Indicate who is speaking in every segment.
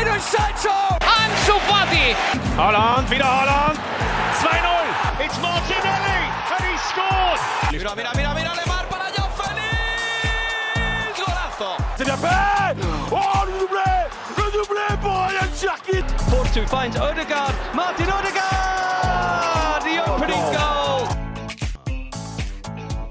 Speaker 1: Jadon Sancho!
Speaker 2: Ansu Fati!
Speaker 3: Holland, wieder Holland! 2-0! It's Martinelli! And he scored!
Speaker 1: Mira, mira, mira, mira, Lemar para Joao Félix! Golazo!
Speaker 3: C'est bien fait Oh, le doublé Le doublé pour Ryan Cherkit
Speaker 4: Force finds Odegaard. Martin Odegaard! The opening goal!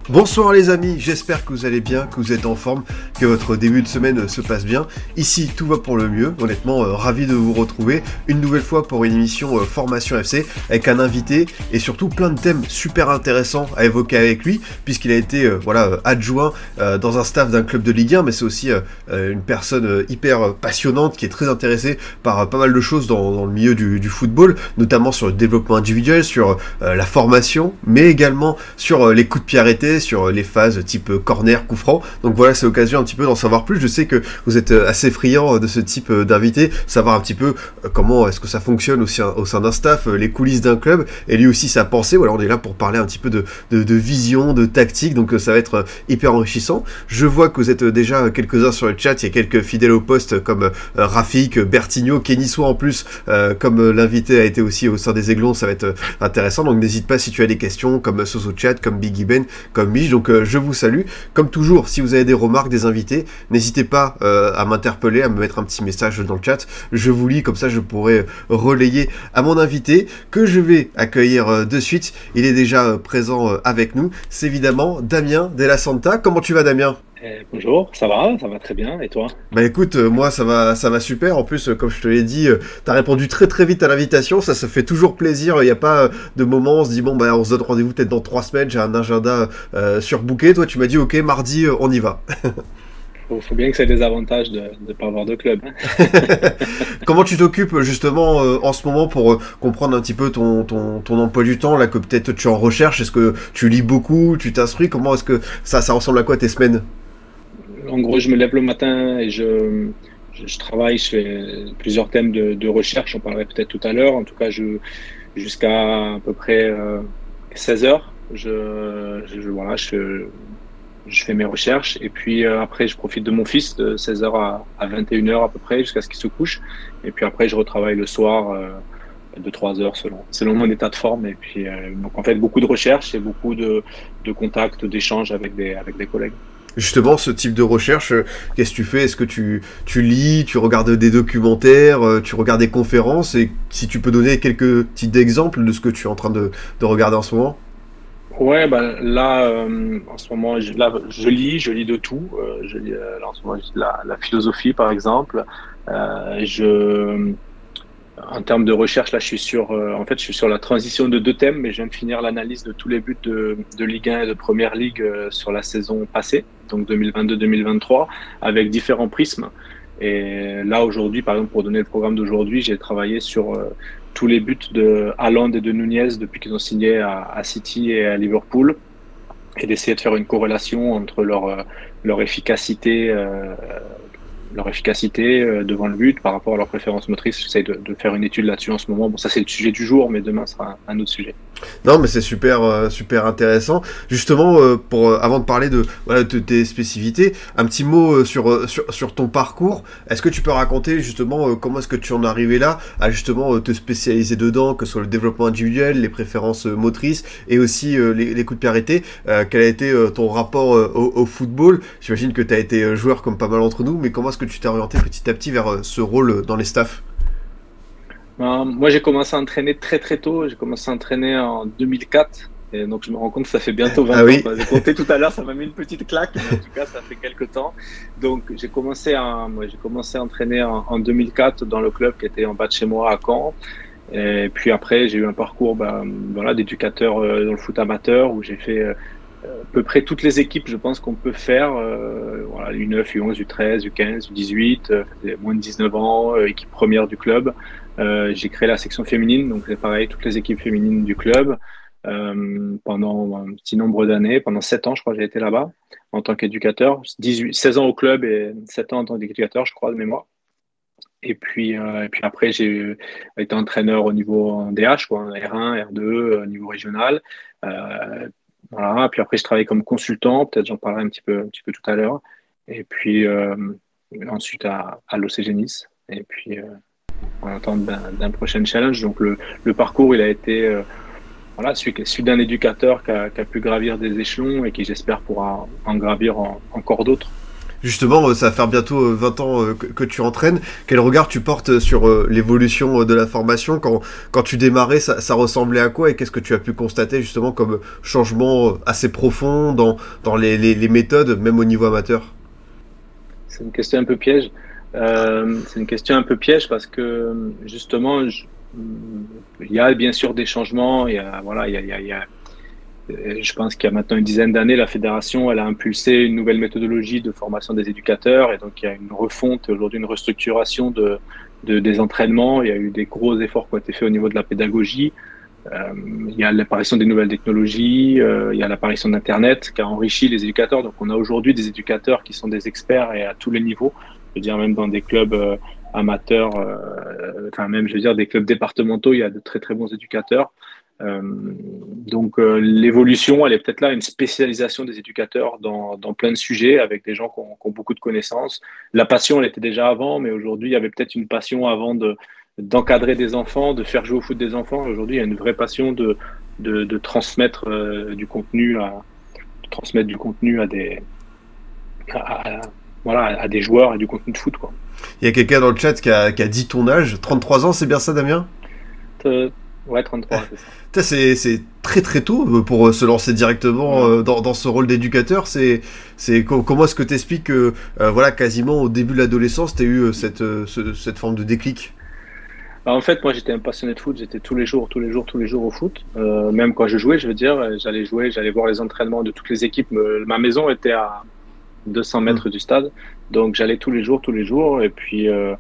Speaker 5: Bonsoir les amis, j'espère que vous allez bien, que vous êtes en forme, que votre début de semaine se passe bien. Ici, tout va pour le mieux. Honnêtement, euh, ravi de vous retrouver une nouvelle fois pour une émission euh, Formation FC avec un invité et surtout plein de thèmes super intéressants à évoquer avec lui, puisqu'il a été euh, voilà adjoint dans un staff d'un club de Ligue 1, mais c'est aussi une personne hyper passionnante qui est très intéressée par pas mal de choses dans, le milieu du, du football, notamment sur le développement individuel, sur la formation, mais également sur les coups de pied arrêtés, sur les phases type corner, coup franc. Donc voilà, c'est l'occasion petit peu d'en savoir plus. Je sais que vous êtes euh, assez friand euh, de ce type euh, d'invité, savoir un petit peu comment est-ce que ça fonctionne aussi au sein d'un staff, les coulisses d'un club, et lui aussi sa pensée. Voilà, on est là pour parler un petit peu de, de, vision, de tactique, donc ça va être hyper enrichissant. Je vois que vous êtes déjà quelques-uns sur le chat, il y a quelques fidèles au poste comme Rafik, Bertigno, Kenny Soa en plus, comme l'invité a été aussi au sein des Aiglons, ça va être intéressant. Donc n'hésite pas si tu as des questions, comme Soso Chat, comme Biggie Ben, comme Mich. Donc je vous salue. Comme toujours, si vous avez des remarques, des invités, n'hésitez pas euh, à m'interpeller, à me mettre un petit message dans le chat. Je vous lis, comme ça je pourrai relayer à mon invité que je vais accueillir euh, de suite. Il est déjà euh, présent euh, avec nous. C'est évidemment Damien Della Santa. Comment tu vas Damien?
Speaker 6: Eh, bonjour, ça va, ça va très bien, et toi?
Speaker 5: Bah écoute, euh, moi ça va, ça va super. En plus, euh, comme je te l'ai dit, euh, t'as répondu très très vite à l'invitation. Ça, ça fait toujours plaisir. Il n'y a pas euh, de moment où on se dit bon bah on se donne rendez-vous peut-être dans trois semaines. J'ai un agenda euh, surbooké. Toi, tu m'as dit ok, mardi, euh, on y va.
Speaker 6: Il faut bien que c'est des avantages de ne pas avoir de club. hein.
Speaker 5: Comment tu t'occupes justement euh, en ce moment pour euh, comprendre un petit peu ton, ton, ton emploi du temps là que peut-être tu en recherche? Est-ce que tu lis beaucoup? Tu t'instruis? Comment est-ce que ça, ça ressemble à quoi tes semaines?
Speaker 6: En gros, je me lève le matin et je, je, je travaille, je fais plusieurs thèmes de, de recherche, on parlerait peut-être tout à l'heure. En tout cas, jusqu'à à peu près euh, 16 heures, je, je, voilà, je, je fais mes recherches et puis euh, après, je profite de mon fils de 16 heures à, à 21 heures à peu près jusqu'à ce qu'il se couche. Et puis après, je retravaille le soir. euh, de 3 heures selon, selon mon état de forme. Et puis, euh, donc en fait, beaucoup de recherches et beaucoup de, de contacts, d'échanges avec des, avec des collègues.
Speaker 5: Justement, ce type de recherche, qu'est-ce que tu fais? Est-ce que tu, tu lis, tu regardes des documentaires, tu regardes des conférences? Et si tu peux donner quelques petits exemples de ce que tu es en train de, de regarder en ce moment?
Speaker 6: Ouais, bah, là, euh, en ce moment, je, là, je lis, je lis de tout. Euh, je lis, euh, là, en ce moment, la, la philosophie, par exemple. Euh, je, en termes de recherche, là, je suis sur, euh, en fait, je suis sur la transition de deux thèmes, mais je viens de finir l'analyse de tous les buts de, de Ligue 1 et de Première Ligue euh, sur la saison passée, donc 2022-2023, avec différents prismes. Et là, aujourd'hui, par exemple, pour donner le programme d'aujourd'hui, j'ai travaillé sur tous les buts de Haaland et de Nunez depuis qu'ils ont signé à, à City et à Liverpool, et d'essayer de faire une corrélation entre leur, euh, leur efficacité, euh, leur efficacité euh, devant le but par rapport à leurs préférences motrices. J'essaie de, faire une étude là-dessus en ce moment. Bon, ça c'est le sujet du jour, mais demain sera un, autre sujet.
Speaker 5: Non, mais c'est super, euh, super intéressant. Justement, euh, pour avant de parler de, tes spécificités, un petit mot sur, sur, ton parcours. Est-ce que tu peux raconter justement comment est-ce que tu en es arrivé là à justement te spécialiser dedans, que ce soit le développement individuel, les préférences motrices et aussi les, les coups de pied arrêtés? Quel a été ton rapport au, football? J'imagine que tu as été joueur comme pas mal d'entre nous, mais comment est-ce que tu t'es orienté petit à petit vers euh, ce rôle euh, dans les staffs
Speaker 6: Ben, moi, j'ai commencé à entraîner très très tôt. J'ai commencé à entraîner en 2004. Et donc, je me rends compte que ça fait bientôt 20
Speaker 5: Ah oui.
Speaker 6: ans. J'ai compté tout à l'heure, ça m'a mis une petite claque. Mais en tout cas, ça fait quelques temps. Donc, j'ai commencé à, moi, j'ai commencé à entraîner en, en 2004 dans le club qui était en bas de chez moi à Caen. Et puis après, j'ai eu un parcours, ben, voilà, d'éducateur euh, dans le foot amateur où j'ai fait euh, à peu près toutes les équipes, je pense qu'on peut faire. Euh, voilà, U9, U11, U13, U15, U18, euh, moins de 19 ans, euh, équipe première du club. Euh, j'ai créé la section féminine, donc c'est pareil, toutes les équipes féminines du club. Euh, pendant un petit nombre d'années, pendant 7 ans, je crois, j'ai été là-bas en tant qu'éducateur. 18, 16 ans au club et 7 ans en tant qu'éducateur, je crois, de mémoire. Et puis, et puis après, j'ai été entraîneur au niveau en DH, quoi, en R1, R2, euh, au niveau régional. Voilà. Puis après, je travaillais comme consultant, peut-être j'en parlerai un petit peu, un petit peu tout à l'heure. Et puis euh, ensuite à, à. Et puis, on attend d'un prochain challenge. Donc, le, le, parcours, il a été voilà, celui, d'un éducateur qui a, qui a, pu gravir des échelons et qui, j'espère, pourra en gravir encore d'autres.
Speaker 5: Justement, euh, ça va faire bientôt 20 euh, ans euh, que, tu entraînes. Quel regard tu portes sur l'évolution de la formation? Quand, quand tu démarrais, ça, ressemblait à quoi? Et qu'est-ce que tu as pu constater justement comme changement assez profond dans, dans les, méthodes, même au niveau amateur?
Speaker 6: C'est une question un peu piège. c'est une question un peu piège parce que justement, il y a bien sûr des changements. Il y a, voilà, il y a, il y a je pense qu'il y a maintenant une dizaine d'années, la fédération elle a impulsé une nouvelle méthodologie de formation des éducateurs et donc il y a une refonte, aujourd'hui une restructuration de, de, des entraînements. Il y a eu des gros efforts qui ont été faits au niveau de la pédagogie. Euh, il y a l'apparition des nouvelles technologies, euh, il y a l'apparition d'Internet qui a enrichi les éducateurs. Donc on a aujourd'hui des éducateurs qui sont des experts et à tous les niveaux. Je veux dire même dans des clubs euh, amateurs, euh, enfin même je veux dire des clubs départementaux, il y a de très très bons éducateurs. Euh, donc euh, l'évolution, elle est peut-être là, une spécialisation des éducateurs dans, dans, plein de sujets avec des gens qui ont, qui ont, beaucoup de connaissances. La passion, elle était déjà avant, mais aujourd'hui, il y avait peut-être une passion avant de d'encadrer des enfants, de faire jouer au foot des enfants. Aujourd'hui, il y a une vraie passion de, de, de transmettre euh, du contenu à de transmettre du contenu à des à, voilà, à des joueurs et du contenu de foot. Quoi.
Speaker 5: Il y a quelqu'un dans le chat qui a, qui a dit ton âge, 33 ans, c'est bien ça, Damien?
Speaker 6: Ouais, 33,
Speaker 5: c'est ça. C'est très très tôt euh, pour euh, se lancer directement euh, dans, dans, ce rôle d'éducateur. C'est comment est-ce que tu expliques que voilà, quasiment au début de l'adolescence, tu as eu cette, cette forme de déclic?
Speaker 6: Bah, En fait, moi j'étais un passionné de foot, j'étais tous les jours, tous les jours, tous les jours au foot. même quand je jouais, je veux dire, j'allais jouer, j'allais voir les entraînements de toutes les équipes. Ma maison était à 200 mètres mmh. du stade, donc j'allais tous les jours, tous les jours. Et puis euh,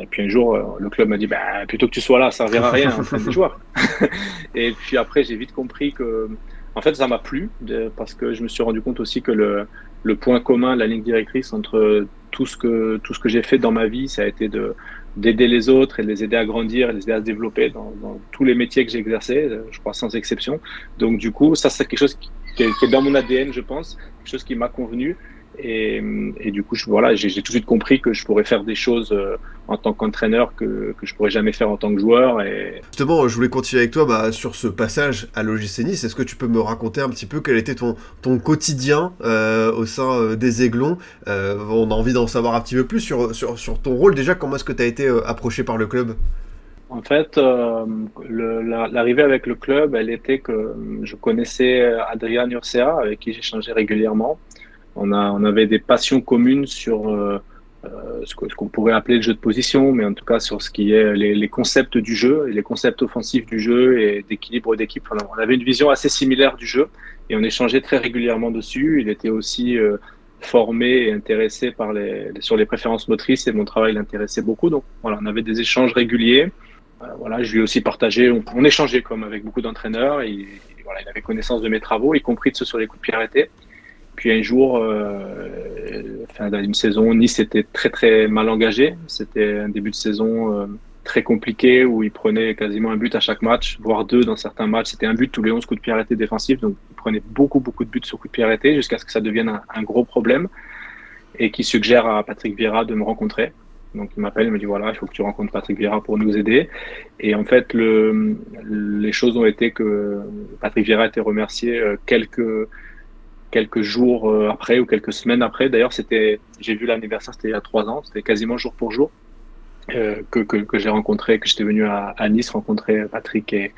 Speaker 6: et puis un jour, euh, le club m'a dit bah, plutôt que tu sois là, ça ne à rien, en des joueurs. et puis après, j'ai vite compris que, en fait, ça m'a plu parce que je me suis rendu compte aussi que le, le point commun, la ligne directrice entre tout ce que tout ce que j'ai fait dans ma vie, ça a été de d'aider les autres et de les aider à grandir, et les aider à se développer dans, tous les métiers que j'ai exercés, euh, je crois sans exception. Donc du coup, ça c'est quelque chose qui, est, dans mon ADN, je pense, quelque chose qui m'a convenu. Et, et, du coup, je, voilà, j'ai tout de suite compris que je pourrais faire des choses en tant qu'entraîneur que, que je pourrais jamais faire en tant que joueur. Et...
Speaker 5: Justement, je voulais continuer avec toi bah, sur ce passage à l'OGC Nice. Est-ce que tu peux me raconter un petit peu quel était ton, ton quotidien euh, au sein euh, des Aiglons? Euh, On a envie d'en savoir un petit peu plus sur, sur, sur ton rôle. Déjà, comment est-ce que tu as été euh, approché par le club?
Speaker 6: En fait, euh, l'arrivée avec le club, elle était que je connaissais Adrian Urcea, avec qui j'échangeais régulièrement. On, avait des passions communes sur euh, euh, ce qu'on pourrait appeler le jeu de position, mais en tout cas sur ce qui est les, concepts du jeu et les concepts offensifs du jeu et d'équilibre d'équipe. On avait une vision assez similaire du jeu et on échangeait très régulièrement dessus. Il était aussi euh, formé et intéressé par les, sur les préférences motrices et mon travail l'intéressait beaucoup. Donc voilà, on avait des échanges réguliers. Voilà, je lui ai aussi partagé, on, échangeait comme avec beaucoup d'entraîneurs. Et, il avait connaissance de mes travaux, y compris de ceux sur les coups de pied arrêtés. Puis un jour, euh, fin d'une saison, Nice était très très mal engagé. C'était un début de saison euh, très compliqué où il prenait quasiment un but à chaque match, voire deux dans certains matchs. C'était un but tous les 11 coups de pied arrêtés défensifs. Donc il prenait beaucoup beaucoup de buts sur coups de pied arrêtés jusqu'à ce que ça devienne un, gros problème et qui suggère à Patrick Vieira de me rencontrer. Donc il m'appelle, il me dit voilà, il faut que tu rencontres Patrick Vieira pour nous aider. Et en fait, le, les choses ont été que Patrick Vieira a été remercié euh, quelques quelques jours euh, après ou quelques semaines après. D'ailleurs, c'était, j'ai vu l'anniversaire, c'était il y a trois ans, c'était quasiment jour pour jour. Euh, que, que, que j'ai rencontré, que j'étais venu à, à, Nice rencontrer Patrick et,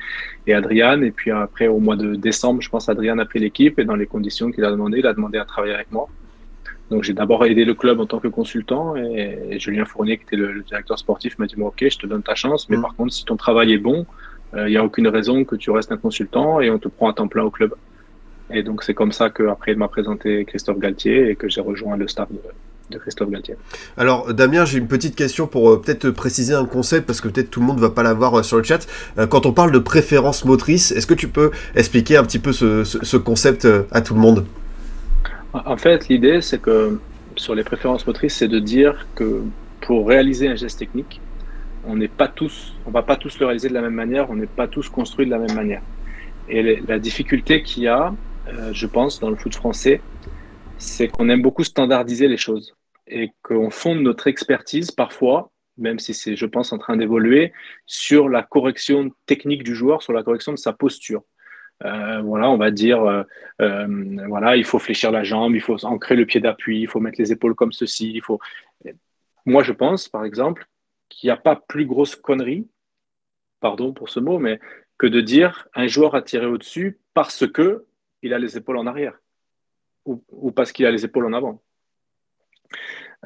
Speaker 6: et Adrian. Et puis après, au mois de décembre, je pense, Adrian a pris l'équipe et dans les conditions qu'il a demandé, il a demandé à travailler avec moi. Donc j'ai d'abord aidé le club en tant que consultant et, Julien Fournier, qui était le, directeur sportif, m'a dit bon, ok, je te donne ta chance, mais mmh. par contre, si ton travail est bon, euh, il n'y a aucune raison que tu restes un consultant et on te prend à temps plein au club. Et donc c'est comme ça qu'après il m'a présenté Christophe Galtier et que j'ai rejoint le staff de, Christophe Galtier.
Speaker 5: Alors Damien, j'ai une petite question pour euh, peut-être préciser un concept parce que peut-être tout le monde ne va pas l'avoir euh, sur le chat. Euh, quand on parle de préférence motrice, est-ce que tu peux expliquer un petit peu ce, ce, concept à tout le monde?
Speaker 6: En fait, l'idée c'est que sur les préférences motrices, c'est de dire que pour réaliser un geste technique, on n'est pas tous, on va pas tous le réaliser de la même manière, on n'est pas tous construits de la même manière. Et la difficulté qu'il y a, euh, je pense, dans le foot français, c'est qu'on aime beaucoup standardiser les choses et qu'on fonde notre expertise parfois même si c'est, je pense, en train d'évoluer, sur la correction technique du joueur, sur la correction de sa posture. Euh, voilà, on va dire, euh, voilà, il faut fléchir la jambe, il faut ancrer le pied d'appui, il faut mettre les épaules comme ceci. Il faut. Moi, je pense, par exemple, qu'il n'y a pas plus grosse connerie, pardon pour ce mot, mais que de dire un joueur a tiré au-dessus parce que il a les épaules en arrière ou, parce qu'il a les épaules en avant.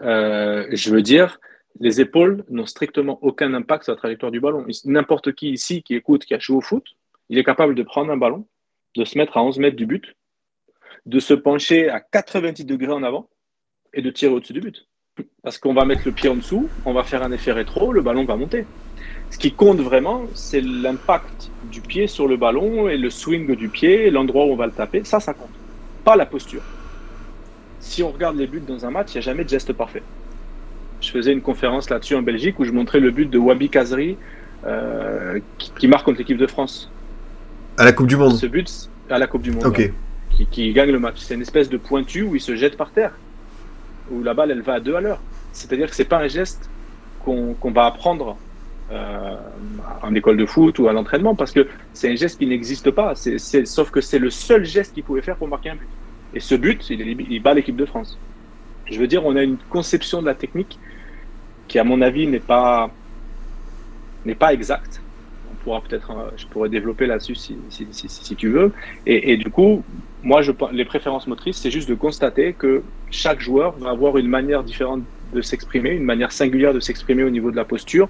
Speaker 6: je veux dire, les épaules n'ont strictement aucun impact sur la trajectoire du ballon. N'importe qui ici qui écoute, qui a joué au foot, il est capable de prendre un ballon, de se mettre à 11 mètres du but, de se pencher à 90 degrés en avant et de tirer au-dessus du but. Parce qu'on va mettre le pied en dessous, on va faire un effet rétro, le ballon va monter. Ce qui compte vraiment, c'est l'impact du pied sur le ballon et le swing du pied, l'endroit où on va le taper. Ça, ça compte. Pas la posture. Si on regarde les buts dans un match, il n'y a jamais de geste parfait. Je faisais une conférence là-dessus en Belgique où je montrais le but de Wabi Kazri euh, qui, marque contre l'équipe de France.
Speaker 5: À la Coupe du Monde
Speaker 6: Ce but, à la Coupe du Monde.
Speaker 5: Ok.
Speaker 6: qui, gagne le match. C'est une espèce de pointu où il se jette par terre, où la balle elle va à deux à l'heure. C'est-à-dire que c'est pas un geste qu'on va apprendre euh, en école de foot ou à l'entraînement parce que c'est un geste qui n'existe pas. Sauf que c'est le seul geste qu'il pouvait faire pour marquer un but. Et ce but, il, il bat l'équipe de France. Je veux dire, on a une conception de la technique qui, à mon avis, n'est pas, n'est pas exacte. On pourra peut-être, euh, je pourrais développer là-dessus si, si, si, si, tu veux. Et, et, du coup, moi, je, les préférences motrices, c'est juste de constater que chaque joueur va avoir une manière différente de s'exprimer, une manière singulière de s'exprimer au niveau de la posture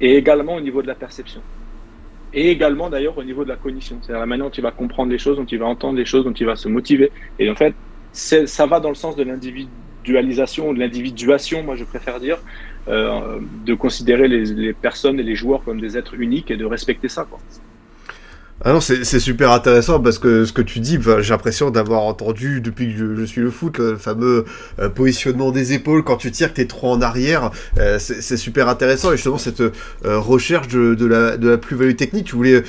Speaker 6: et également au niveau de la perception. Et également d'ailleurs au niveau de la cognition, c'est-à-dire la manière dont il va comprendre les choses, dont il va entendre les choses, dont il va se motiver. Et en fait, ça va dans le sens de l'individu dualisation, de l'individuation, moi je préfère dire, euh, de considérer les, les, personnes et les joueurs comme des êtres uniques et de respecter ça. Quoi.
Speaker 5: Ah non, c'est super intéressant parce que ce que tu dis, j'ai l'impression d'avoir entendu depuis que je, suis le foot, le fameux euh, positionnement des épaules quand tu tires, que t'es trop en arrière. Euh, c'est super intéressant et justement cette euh, recherche de, de, la, de la plus-value technique, tu voulais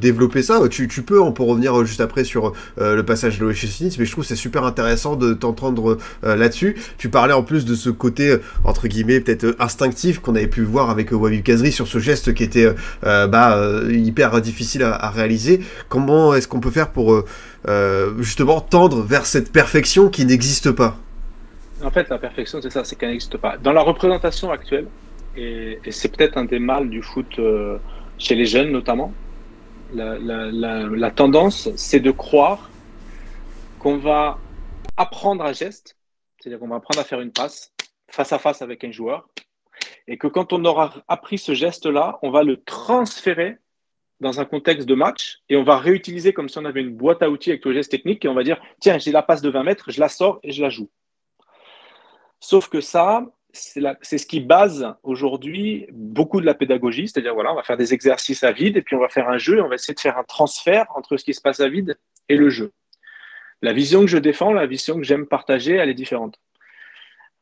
Speaker 5: développer ça. Tu, tu, peux, on peut revenir juste après sur le passage de l'OHS mais je trouve c'est super intéressant de t'entendre là-dessus. Tu parlais en plus de ce côté entre guillemets peut-être instinctif qu'on avait pu voir avec Wabi Kazri sur ce geste qui était bah, hyper difficile à, à réaliser Comment est-ce qu'on peut faire pour euh, euh, justement tendre vers cette perfection qui n'existe pas?
Speaker 6: En fait, la perfection, c'est ça, c'est qu'elle n'existe pas. Dans la représentation actuelle, et, c'est peut-être un des mâles du foot euh, chez les jeunes notamment, la, tendance, c'est de croire qu'on va apprendre un geste, c'est-à-dire qu'on va apprendre à faire une passe face à face avec un joueur, et que quand on aura appris ce geste-là, on va le transférer dans un contexte de match et on va réutiliser comme si on avait une boîte à outils avec le geste technique et on va dire tiens, j'ai la passe de 20 mètres, je la sors et je la joue. Sauf que ça, c'est ce qui base aujourd'hui beaucoup de la pédagogie, c'est-à-dire voilà, on va faire des exercices à vide et puis on va faire un jeu et on va essayer de faire un transfert entre ce qui se passe à vide et le jeu. La vision que je défends, la vision que j'aime partager, elle est différente.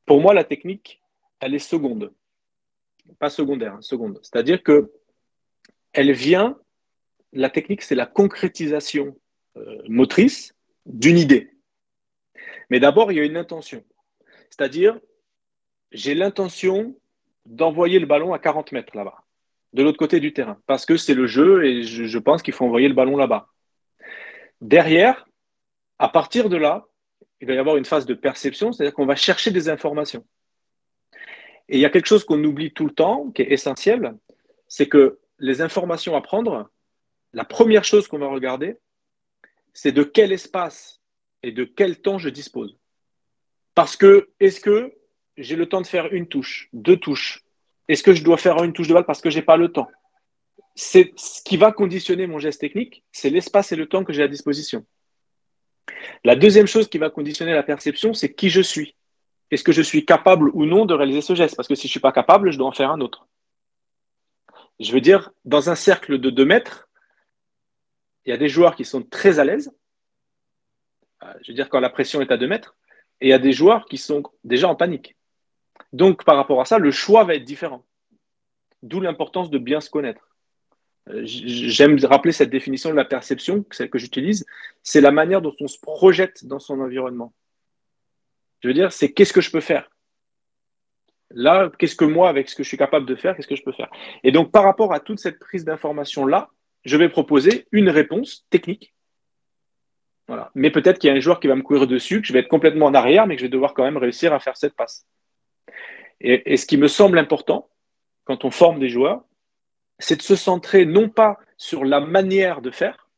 Speaker 6: Pour moi, la technique, elle est seconde. Pas secondaire, seconde. C'est-à-dire que elle vient la technique, c'est la concrétisation euh, motrice d'une idée. Mais d'abord, il y a une intention. C'est-à-dire, j'ai l'intention d'envoyer le ballon à 40 mètres là-bas, de l'autre côté du terrain, parce que c'est le jeu et je, pense qu'il faut envoyer le ballon là-bas. Derrière, à partir de là, il va y avoir une phase de perception, c'est-à-dire qu'on va chercher des informations. Et il y a quelque chose qu'on oublie tout le temps, qui est essentiel, c'est que les informations à prendre, la première chose qu'on va regarder, c'est de quel espace et de quel temps je dispose. Parce que, est-ce que j'ai le temps de faire une touche, deux touches? Est-ce que je dois faire une touche de balle parce que je n'ai pas le temps? C'est ce qui va conditionner mon geste technique, c'est l'espace et le temps que j'ai à disposition. La deuxième chose qui va conditionner la perception, c'est qui je suis. Est-ce que je suis capable ou non de réaliser ce geste? Parce que si je ne suis pas capable, je dois en faire un autre. Je veux dire, dans un cercle de 2 mètres, il y a des joueurs qui sont très à l'aise. Euh, je veux dire, quand la pression est à 2 mètres, et il y a des joueurs qui sont déjà en panique. Donc, par rapport à ça, le choix va être différent. D'où l'importance de bien se connaître. Euh, j'aime rappeler cette définition de la perception, celle que j'utilise, c'est la manière dont on se projette dans son environnement. Je veux dire, c'est qu'est-ce que je peux faire? Là, qu'est-ce que moi, avec ce que je suis capable de faire, qu'est-ce que je peux faire? Et donc, par rapport à toute cette prise d'information-là, je vais proposer une réponse technique. Voilà. Mais peut-être qu'il y a un joueur qui va me courir dessus, que je vais être complètement en arrière, mais que je vais devoir quand même réussir à faire cette passe. Et, ce qui me semble important quand on forme des joueurs, c'est de se centrer non pas sur la manière de faire,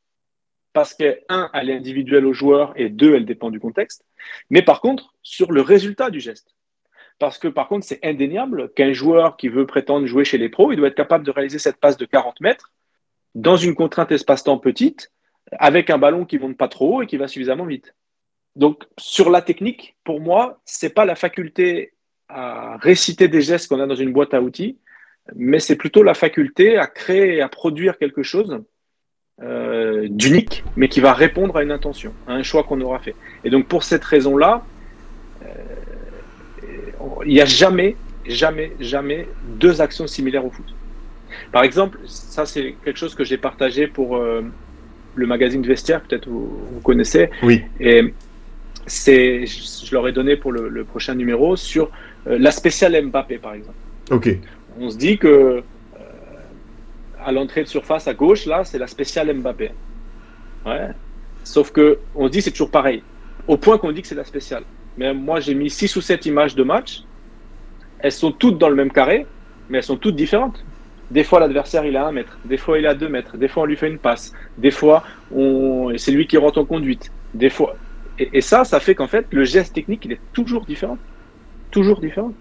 Speaker 6: parce que, un, elle est individuelle au joueur et deux, elle dépend du contexte, mais par contre, sur le résultat du geste. Parce que, par contre, c'est indéniable qu'un joueur qui veut prétendre jouer chez les pros, il doit être capable de réaliser cette passe de 40 mètres dans une contrainte espace-temps petite, avec un ballon qui monte pas trop haut et qui va suffisamment vite. Donc, sur la technique, pour moi, c'est pas la faculté à réciter des gestes qu'on a dans une boîte à outils, mais c'est plutôt la faculté à créer et à produire quelque chose euh, d'unique, mais qui va répondre à une intention, à un choix qu'on aura fait. Et donc pour cette raison-là, euh, il n'y a jamais, jamais, jamais deux actions similaires au foot. Par exemple, ça c'est quelque chose que j'ai partagé pour euh, le magazine de vestiaire, peut-être vous, vous, connaissez.
Speaker 5: Oui.
Speaker 6: Et c'est, je, je leur ai donné pour le, le prochain numéro sur euh, la spéciale Mbappé, par exemple.
Speaker 5: Ok.
Speaker 6: On se dit que à l'entrée de surface à gauche, là, c'est la spéciale Mbappé. Ouais. Sauf que on dit c'est toujours pareil. Au point qu'on dit que c'est la spéciale. Mais moi, j'ai mis 6 ou 7 images de match. Elles sont toutes dans le même carré, mais elles sont toutes différentes. Des fois, l'adversaire, il a 1 mètre. Des fois, il a 2 mètres. Des fois, on lui fait une passe. Des fois, on... c'est lui qui rentre en conduite. Des fois. Et, et ça, ça fait qu'en fait, le geste technique, il est toujours différent. Toujours différent.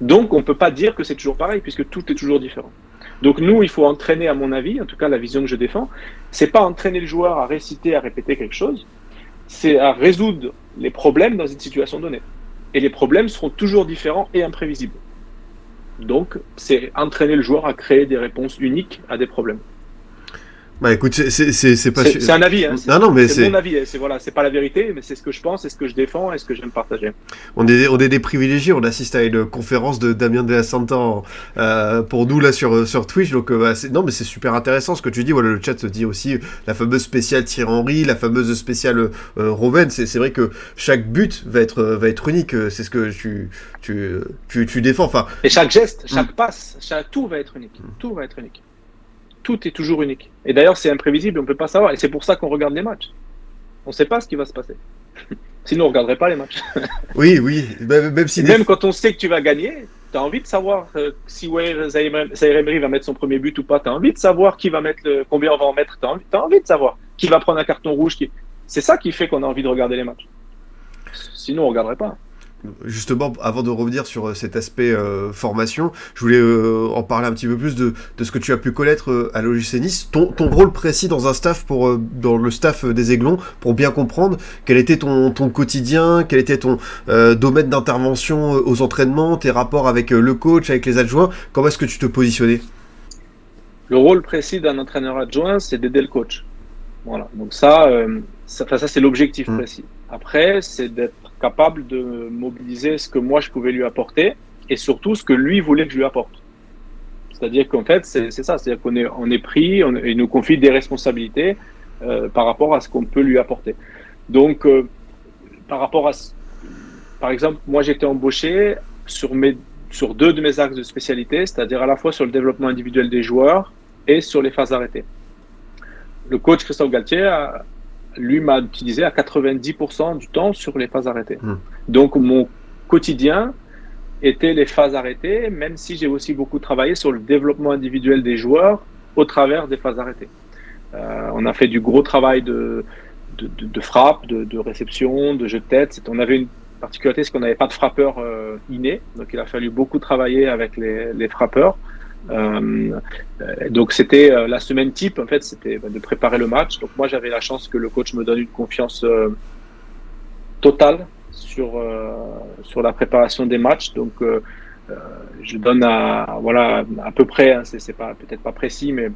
Speaker 6: Donc, on ne peut pas dire que c'est toujours pareil, puisque tout est toujours différent. Donc nous, il faut entraîner, à mon avis, en tout cas la vision que je défends, c'est pas entraîner le joueur à réciter, à répéter quelque chose, c'est à résoudre les problèmes dans une situation donnée. Et les problèmes seront toujours différents et imprévisibles. Donc, c'est entraîner le joueur à créer des réponses uniques à des problèmes.
Speaker 5: Bah écoute, c'est pas.
Speaker 6: C'est un avis, hein.
Speaker 5: Non, non, mais
Speaker 6: c'est mon avis. C'est voilà, c'est pas la vérité, mais c'est ce que je pense, c'est ce que je défends et ce que j'aime partager.
Speaker 5: On est, on est des privilégiés. On assiste à une conférence de Damien de la Santa euh, pour nous là sur sur Twitch. Donc euh, bah, non, mais c'est super intéressant ce que tu dis. Voilà, le chat se dit aussi la fameuse spéciale Thierry Henry, la fameuse spéciale euh, Roven. C'est vrai que chaque but va être va être unique. C'est ce que tu tu, tu tu défends. Enfin.
Speaker 6: Et chaque geste, chaque passe, chaque tout va être unique. Tout va être unique tout est toujours unique. Et d'ailleurs, c'est imprévisible, on ne peut pas savoir. Et c'est pour ça qu'on regarde les matchs. On ne sait pas ce qui va se passer. Sinon, on ne regarderait pas les matchs.
Speaker 5: oui, oui. Même, si
Speaker 6: même quand on sait que tu vas gagner, tu as envie de savoir euh, si Zaire Emery va mettre son premier but ou pas. Tu as envie de savoir qui va mettre le, combien on va en mettre. Tu as, as, envie de savoir qui va prendre un carton rouge. Qui... C'est ça qui fait qu'on a envie de regarder les matchs. Sinon, on ne regarderait pas
Speaker 5: justement, avant de revenir sur euh, cet aspect euh, formation, je voulais euh, en parler un petit peu plus de, de, ce que tu as pu connaître euh, à l'OGC Nice. Ton, ton, rôle précis dans un staff, pour, dans le staff des Aiglons, pour bien comprendre quel était ton, ton quotidien, quel était ton domaine d'intervention aux entraînements, tes rapports avec le coach, avec les adjoints. Comment est-ce que tu te positionnais?
Speaker 6: Le rôle précis d'un entraîneur adjoint, c'est d'aider le coach. Voilà. Donc ça, ça, ça c'est l'objectif mmh. précis. Après, c'est d'être capable de mobiliser ce que moi je pouvais lui apporter et surtout ce que lui voulait que je lui apporte. C'est-à-dire qu'en fait, c'est ça, c'est-à-dire qu'on est, pris, on, il nous confie des responsabilités euh, par rapport à ce qu'on peut lui apporter. Donc, euh, par rapport à, par exemple, moi j'étais embauché sur, mes, sur deux de mes axes de spécialité, c'est-à-dire à la fois sur le développement individuel des joueurs et sur les phases arrêtées. Le coach Christophe Galtier a, lui m'a utilisé à 90% du temps sur les phases arrêtées. Mmh. Donc mon quotidien était les phases arrêtées, même si j'ai aussi beaucoup travaillé sur le développement individuel des joueurs au travers des phases arrêtées. Euh, on a fait du gros travail de, de, de, de frappe, de, réception, de jeu de tête. On avait une particularité, c'est qu'on n'avait pas de frappeur euh, inné, donc il a fallu beaucoup travailler avec les, les frappeurs. Euh, donc c'était euh, la semaine type en fait, c'était de préparer le match. Donc moi j'avais la chance que le coach me donne une confiance euh, totale sur sur la préparation des matchs. Donc je donne à voilà à peu près, hein, c'est pas peut-être pas précis, mais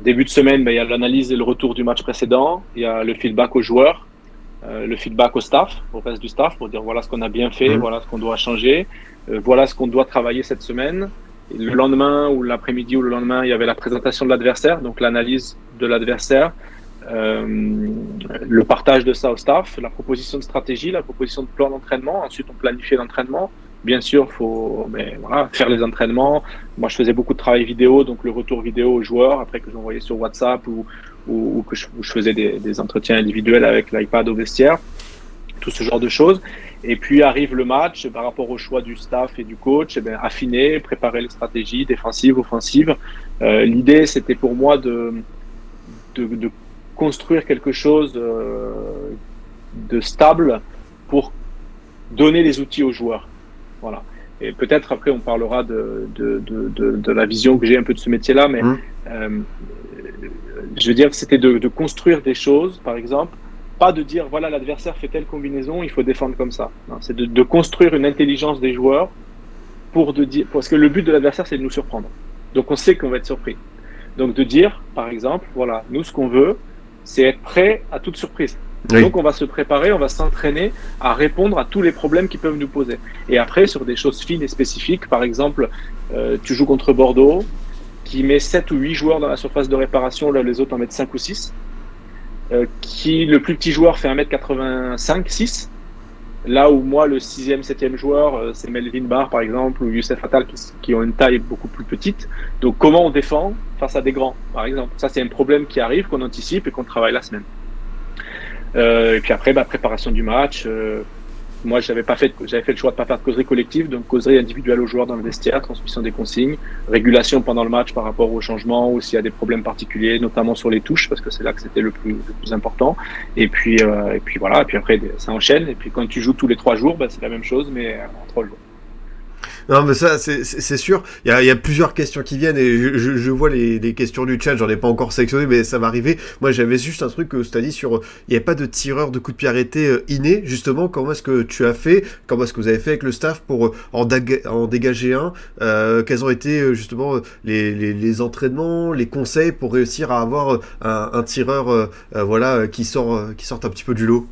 Speaker 6: début de semaine, ben, il y a l'analyse et le retour du match précédent, il y a le feedback aux joueurs, euh, le feedback au staff, au reste du staff, pour dire voilà ce qu'on a bien fait, mmh. voilà ce qu'on doit changer, voilà ce qu'on doit travailler cette semaine. Le lendemain ou l'après-midi ou le lendemain, il y avait la présentation de l'adversaire, donc l'analyse de l'adversaire, euh, le partage de ça au staff, la proposition de stratégie, la proposition de plan d'entraînement. Ensuite, on planifiait l'entraînement, Bien sûr, faut ben, voilà, faire les entraînements. Moi, je faisais beaucoup de travail vidéo, donc le retour vidéo aux joueurs, après que j'envoyais sur WhatsApp ou, que je, je faisais des, entretiens individuels avec l'iPad au vestiaire, tout ce genre de choses. Et puis arrive le match par rapport au choix du staff et du coach, et eh bien, affiner, préparer les stratégies défensives, offensives. Euh, L'idée, c'était pour moi de, de, de, construire quelque chose euh, de stable pour donner les outils aux joueurs. Voilà. Et peut-être après on parlera de, de, de, de la vision que j'ai un peu de ce métier-là, mais mmh. euh, je veux dire que c'était de, de, construire des choses, par exemple, pas de dire voilà l'adversaire fait telle combinaison, il faut défendre comme ça. C'est de, de, construire une intelligence des joueurs pour de dire parce que le but de l'adversaire c'est de nous surprendre. Donc on sait qu'on va être surpris. Donc de dire par exemple voilà nous ce qu'on veut c'est être prêt à toute surprise. Oui. Donc on va se préparer, on va s'entraîner à répondre à tous les problèmes qui peuvent nous poser. Et après, sur des choses fines et spécifiques, par exemple, euh, tu joues contre Bordeaux, qui met 7 ou 8 joueurs dans la surface de réparation, là les autres en mettent 5 ou 6. Euh, qui le plus petit joueur fait 1m85, 6. Là où moi, le 6e, 7e joueur, euh, c'est Melvin Barr par exemple, ou Youssef Attal qui, qui, ont une taille beaucoup plus petite. Donc comment on défend face à des grands, par exemple? Ça, c'est un problème qui arrive, qu'on anticipe et qu'on travaille la semaine. Euh, et puis après, bah, préparation du match. Euh, moi, j'avais pas fait, j'avais fait le choix de pas faire de causerie collective, donc causerie individuelle aux joueurs dans le vestiaire, transmission des consignes, régulation pendant le match par rapport aux changements ou s'il y a des problèmes particuliers, notamment sur les touches, parce que c'est là que c'était le plus, le plus important. Et puis, euh, et puis voilà. Et puis après, ça enchaîne. Et puis quand tu joues tous les trois jours, bah, c'est la même chose, mais en trois jours.
Speaker 5: Non, mais ça, c'est sûr. Il y a, y a, plusieurs questions qui viennent et je, je, je vois les, les, questions du chat. J'en ai pas encore sélectionné, mais ça va arriver. Moi, j'avais juste un truc que tu as dit sur. Il n'y a pas de tireur de coup de pied arrêté euh, inné. Justement, comment est-ce que tu as fait? Comment est-ce que vous avez fait avec le staff pour euh, en, en dégager un? Euh, Quels ont été euh, justement les, les, les, entraînements, les conseils pour réussir à avoir un, un tireur, euh, voilà, qui sort, qui sort un petit peu du lot?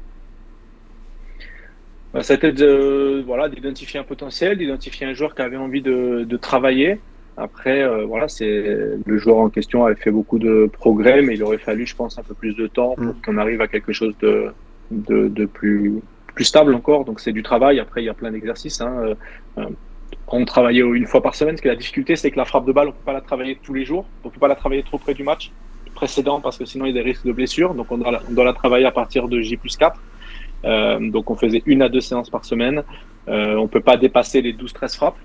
Speaker 6: C'était de voilà d'identifier un potentiel, d'identifier un joueur qui avait envie de, de travailler. Après, euh, voilà, c'est le joueur en question avait fait beaucoup de progrès, mais il aurait fallu, je pense, un peu plus de temps pour mm. qu'on arrive à quelque chose de, de, de plus, plus stable encore. Donc c'est du travail. Après, il y a plein d'exercices. Hein. Euh, on travaillait une fois par semaine. Ce que la difficulté, c'est que la frappe de balle, on peut pas la travailler tous les jours. On peut pas la travailler trop près du match précédent parce que sinon il y a des risques de blessure. Donc on doit la, on doit la travailler à partir de J plus 4. Euh, donc on faisait une à deux séances par semaine. Euh, on peut pas dépasser les 12-13 frappes.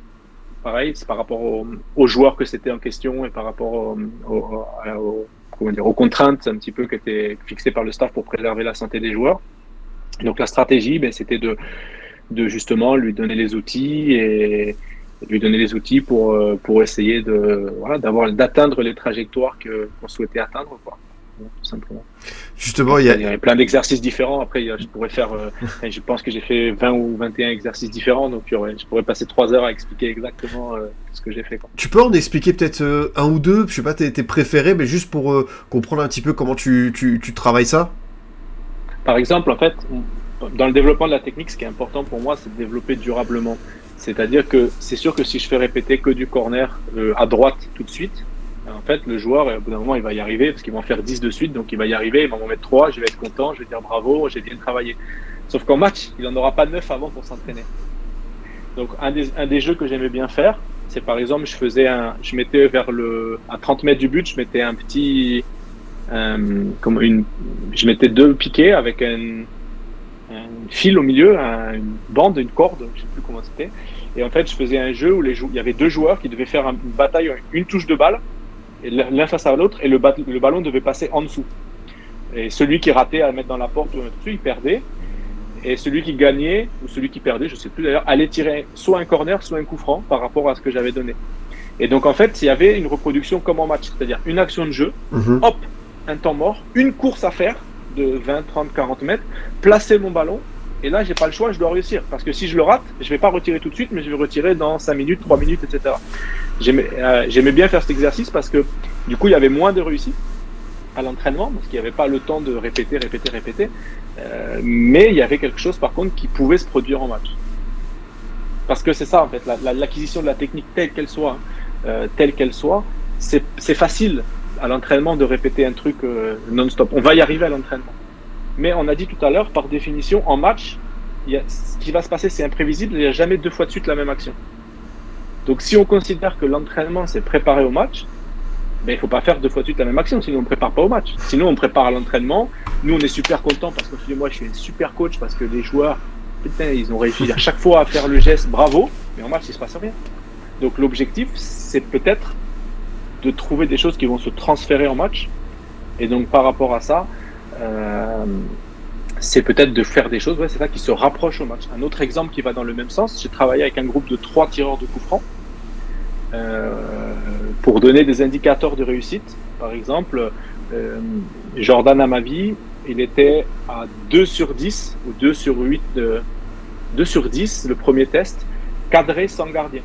Speaker 6: Pareil, c'est par rapport aux, joueurs que c'était en question et par rapport aux contraintes un petit peu qui étaient fixées par le staff pour préserver la santé des joueurs. Donc la stratégie, ben, c'était de, justement lui donner les outils et lui donner les outils pour, euh, essayer d'atteindre les trajectoires qu'on souhaitait atteindre quoi tout simplement.
Speaker 5: Justement, il y a,
Speaker 6: il y a plein d'exercices différents. Après, je pourrais faire, euh, je pense que j'ai fait 20 ou 21 exercices différents, donc je pourrais passer 3 heures à expliquer exactement euh, ce que j'ai fait. Quoi.
Speaker 5: Tu peux en expliquer peut-être euh, un ou deux, je sais pas tes, tes préférés, mais juste pour comprendre un petit peu comment tu, tu, tu travailles ça
Speaker 6: Par exemple, en fait, dans le développement de la technique, ce qui est important pour moi, c'est de développer durablement. C'est-à-dire que c'est sûr que si je fais répéter que du corner à droite tout de suite, en fait, le joueur, au bout d'un moment, il va y arriver parce qu'ils vont faire 10 de suite, donc il va y arriver, il va m'en mettre 3, je vais être content, je vais dire bravo, j'ai bien travaillé. Sauf qu'en match, il n'en aura pas 9 avant pour s'entraîner. Donc, un des, un des jeux que j'aimais bien faire, c'est par exemple, je faisais un, je mettais vers le, à 30 mètres du but, je mettais un petit, euh, comme une, je mettais deux piquets avec un, fil au milieu, un, une bande, une corde, je sais plus comment c'était. Et en fait, je faisais un jeu où les il y avait deux joueurs qui devaient faire une bataille, une touche de balle l'un face à l'autre et le, le, ballon devait passer en dessous. Et celui qui ratait à mettre dans la porte ou dessus, il perdait. Et celui qui gagnait, ou celui qui perdait, je sais plus d'ailleurs, allait tirer soit un corner, soit un coup franc par rapport à ce que j'avais donné. Et donc en fait, il y avait une reproduction comme en match, c'est-à-dire une action de jeu, -hmm. hop, un temps mort, une course à faire de 20, 30, 40 mètres, placer mon ballon, et là, j'ai pas le choix, je dois réussir. Parce que si je le rate, je vais pas retirer tout de suite, mais je vais retirer dans 5 minutes, 3 minutes, etc. Euh, j'aimais bien faire cet exercice parce que du coup, il y avait moins de réussite à l'entraînement, parce qu'il n'y avait pas le temps de répéter, répéter, répéter. Euh, mais il y avait quelque chose, par contre, qui pouvait se produire en match. Parce que c'est ça, en fait, l'acquisition la, la, de la technique telle qu'elle soit, euh, telle qu'elle soit, c'est facile à l'entraînement de répéter un truc euh, non-stop. On va y arriver à l'entraînement. Mais on a dit tout à l'heure, par définition, en match, y a, ce qui va se passer, c'est imprévisible. Il n'y a jamais deux fois de suite la même action. Donc, si on considère que l'entraînement, c'est préparer au match, ben, il faut pas faire deux fois de suite la même action, sinon on ne prépare pas au match. Sinon, on prépare à l'entraînement. Nous, on est super contents parce que moi, je suis un super coach parce que les joueurs, putain, ils ont réussi à chaque fois à faire le geste, bravo, mais en match, il se passe rien. Donc, l'objectif, c'est peut-être de trouver des choses qui vont se transférer en match. Et donc, par rapport à ça, c'est peut-être de faire des choses, c'est ça qui se rapproche au match. Un autre exemple qui va dans le même sens, j'ai travaillé avec un groupe de trois tireurs de coups francs. Euh, pour donner des indicateurs de réussite. Par exemple, euh, Jordan Amavi, il était à 2 sur 10 ou 2 sur 8, de, 2 sur 10, le premier test, cadré sans gardien.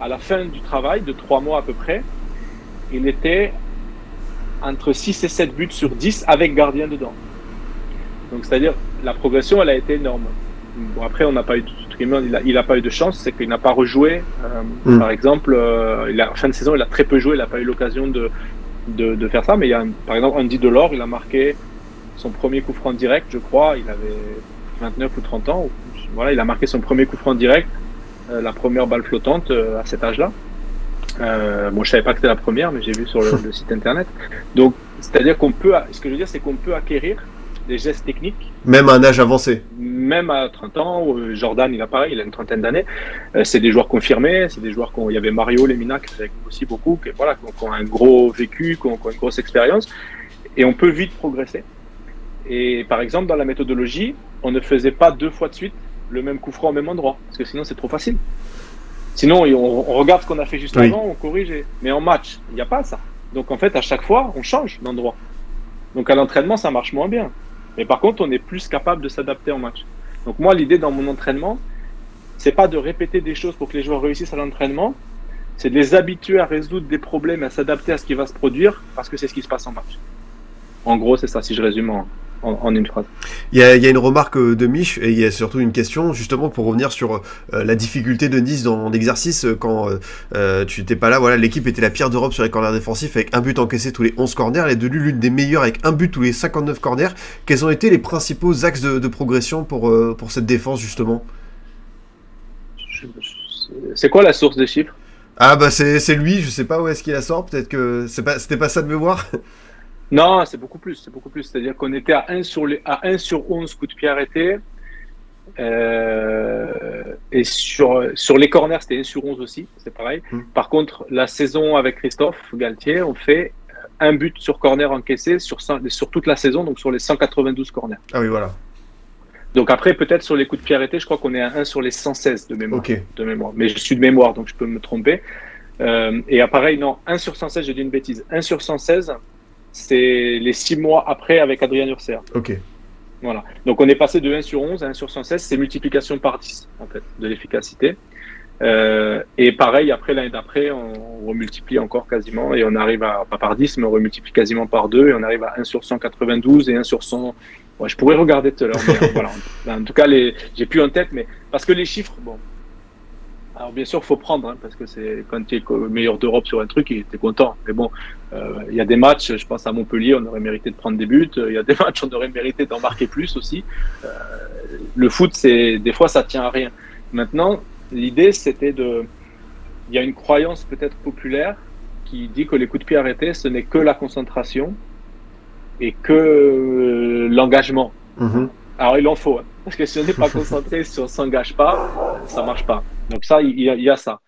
Speaker 6: À la fin du travail, de 3 mois à peu près, il était entre 6 et 7 buts sur 10 avec gardien dedans. Donc, c'est-à-dire, la progression, elle a été énorme. Bon, après, on n'a pas eu il n'a pas eu de chance, c'est qu'il n'a pas rejoué. Euh, mm. Par exemple, euh, il a, en fin de saison, il a très peu joué, il n'a pas eu l'occasion de, de, faire ça. Mais il y a, par exemple, Andy Delors, il a marqué son premier coup franc direct, je crois. Il avait 29 ou 30 ans. Voilà, il a marqué son premier coup franc direct, euh, la première balle flottante à cet âge-là. Bon, je savais pas que c'était la première, mais j'ai vu sur le, le, site internet. Donc, c'est-à-dire qu'on peut, ce que je veux dire, c'est qu'on peut acquérir des gestes techniques.
Speaker 5: Même à un âge avancé.
Speaker 6: Même à 30 ans, euh, Jordan, il a pareil, il a une trentaine d'années. Euh, c'est des joueurs confirmés, c'est des joueurs il y avait Mario Lemina qui fait aussi beaucoup, qui, voilà, qui ont un gros vécu, qui ont, une grosse expérience, et on peut vite progresser. Et par exemple, dans la méthodologie, on ne faisait pas deux fois de suite le même coup franc au même endroit, parce que sinon c'est trop facile. Sinon, on, regarde ce qu'on a fait juste avant, on corrige. Mais en match, il n'y a pas ça. Donc en fait, à chaque fois, on change d'endroit. Donc à l'entraînement, ça marche moins bien. Mais par contre, on est plus capable de s'adapter en match. Donc moi, l'idée dans mon entraînement, c'est pas de répéter des choses pour que les joueurs réussissent à l'entraînement, c'est de les habituer à résoudre des problèmes, à s'adapter à ce qui va se produire, parce que c'est ce qui se passe en match. En gros, c'est ça, si je résume en, en, une phrase.
Speaker 5: Il y, a, il y, a, une remarque euh, de Mich et il y a surtout une question justement pour revenir sur euh, la difficulté de Nice dans l'exercice euh, quand tu n'étais pas là. Voilà, l'équipe était la pire d'Europe sur les corners défensifs avec un but encaissé tous les 11 corners. Elle est devenue l'une des meilleures avec un but tous les 59 corners. Quels ont été les principaux axes de, progression pour, pour cette défense justement?
Speaker 6: C'est quoi la source des chiffres?
Speaker 5: Ah bah c'est lui, je sais pas où est-ce qu'il la sort. Peut-être que c'est pas c'était pas ça de mémoire.
Speaker 6: Non, c'est beaucoup plus. C'est beaucoup plus. C'est-à-dire qu'on était à 1 sur, les, à 1 sur 11 coups de pied arrêtés. Euh, et sur, sur les corners, c'était 1 sur 11 aussi. C'est pareil. Hmm. Par contre, la saison avec Christophe Galtier, on fait un but sur corner encaissé sur, sur toute la saison, donc sur les 192 corners.
Speaker 5: Ah oui, voilà.
Speaker 6: Donc après, peut-être sur les coups de pied arrêtés, je crois qu'on est à 1 sur les 116 de mémoire. De mémoire. Mais je suis de mémoire, donc je peux me tromper. Euh, et pareil, non, 1 sur 116, j'ai dit une bêtise. 1 sur 116, c'est les six mois après avec Adrien Urser.
Speaker 5: Ok.
Speaker 6: Voilà. Donc on est passé de 1 sur 11 à 1 sur 116, c'est multiplication par 10 en fait de l'efficacité. Euh, et pareil, après l'année d'après, on, remultiplie encore quasiment et on arrive à, pas par 10, mais on remultiplie quasiment par 2 et on arrive à 1 sur 192 et 1 sur 100. Ouais, je pourrais regarder tout à l'heure. voilà. En tout cas, les, j'ai plus en tête, mais parce que les chiffres, bon, alors bien sûr, faut prendre, hein, parce que c'est quand tu es meilleur d'Europe sur un truc, tu es content. Mais bon, euh, il y a des matchs, je pense à Montpellier, on aurait mérité de prendre des buts. Il y a des matchs, on aurait mérité d'en marquer plus aussi. Euh, le foot, c'est des fois, ça tient à rien. Maintenant, l'idée, c'était de... Il y a une croyance peut-être populaire qui dit que les coups de pied arrêtés, ce n'est que la concentration et que euh, l'engagement. Mm-hmm. Alors il en faut, hein, parce que si on n'est pas concentré, si on s'engage pas, ça marche pas. Donc ça, il y a, ça.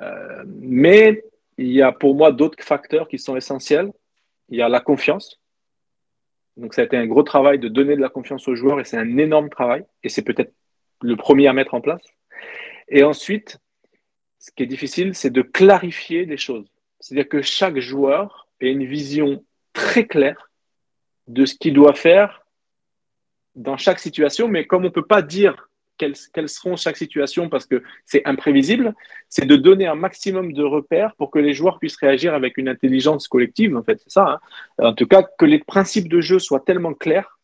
Speaker 6: Euh, mais il y a pour moi d'autres facteurs qui sont essentiels. Il y a la confiance. Donc ça a été un gros travail de donner de la confiance aux joueurs et c'est un énorme travail. Et c'est peut-être le premier à mettre en place. Et ensuite, ce qui est difficile, c'est de clarifier les choses. C'est-à-dire que chaque joueur ait une vision très claire de ce qu'il doit faire dans chaque situation, mais comme on ne peut pas dire quelles, seront chaque situation parce que c'est imprévisible, c'est de donner un maximum de repères pour que les joueurs puissent réagir avec une intelligence collective, en fait, c'est ça. Hein. En tout cas, que les principes de jeu soient tellement clairs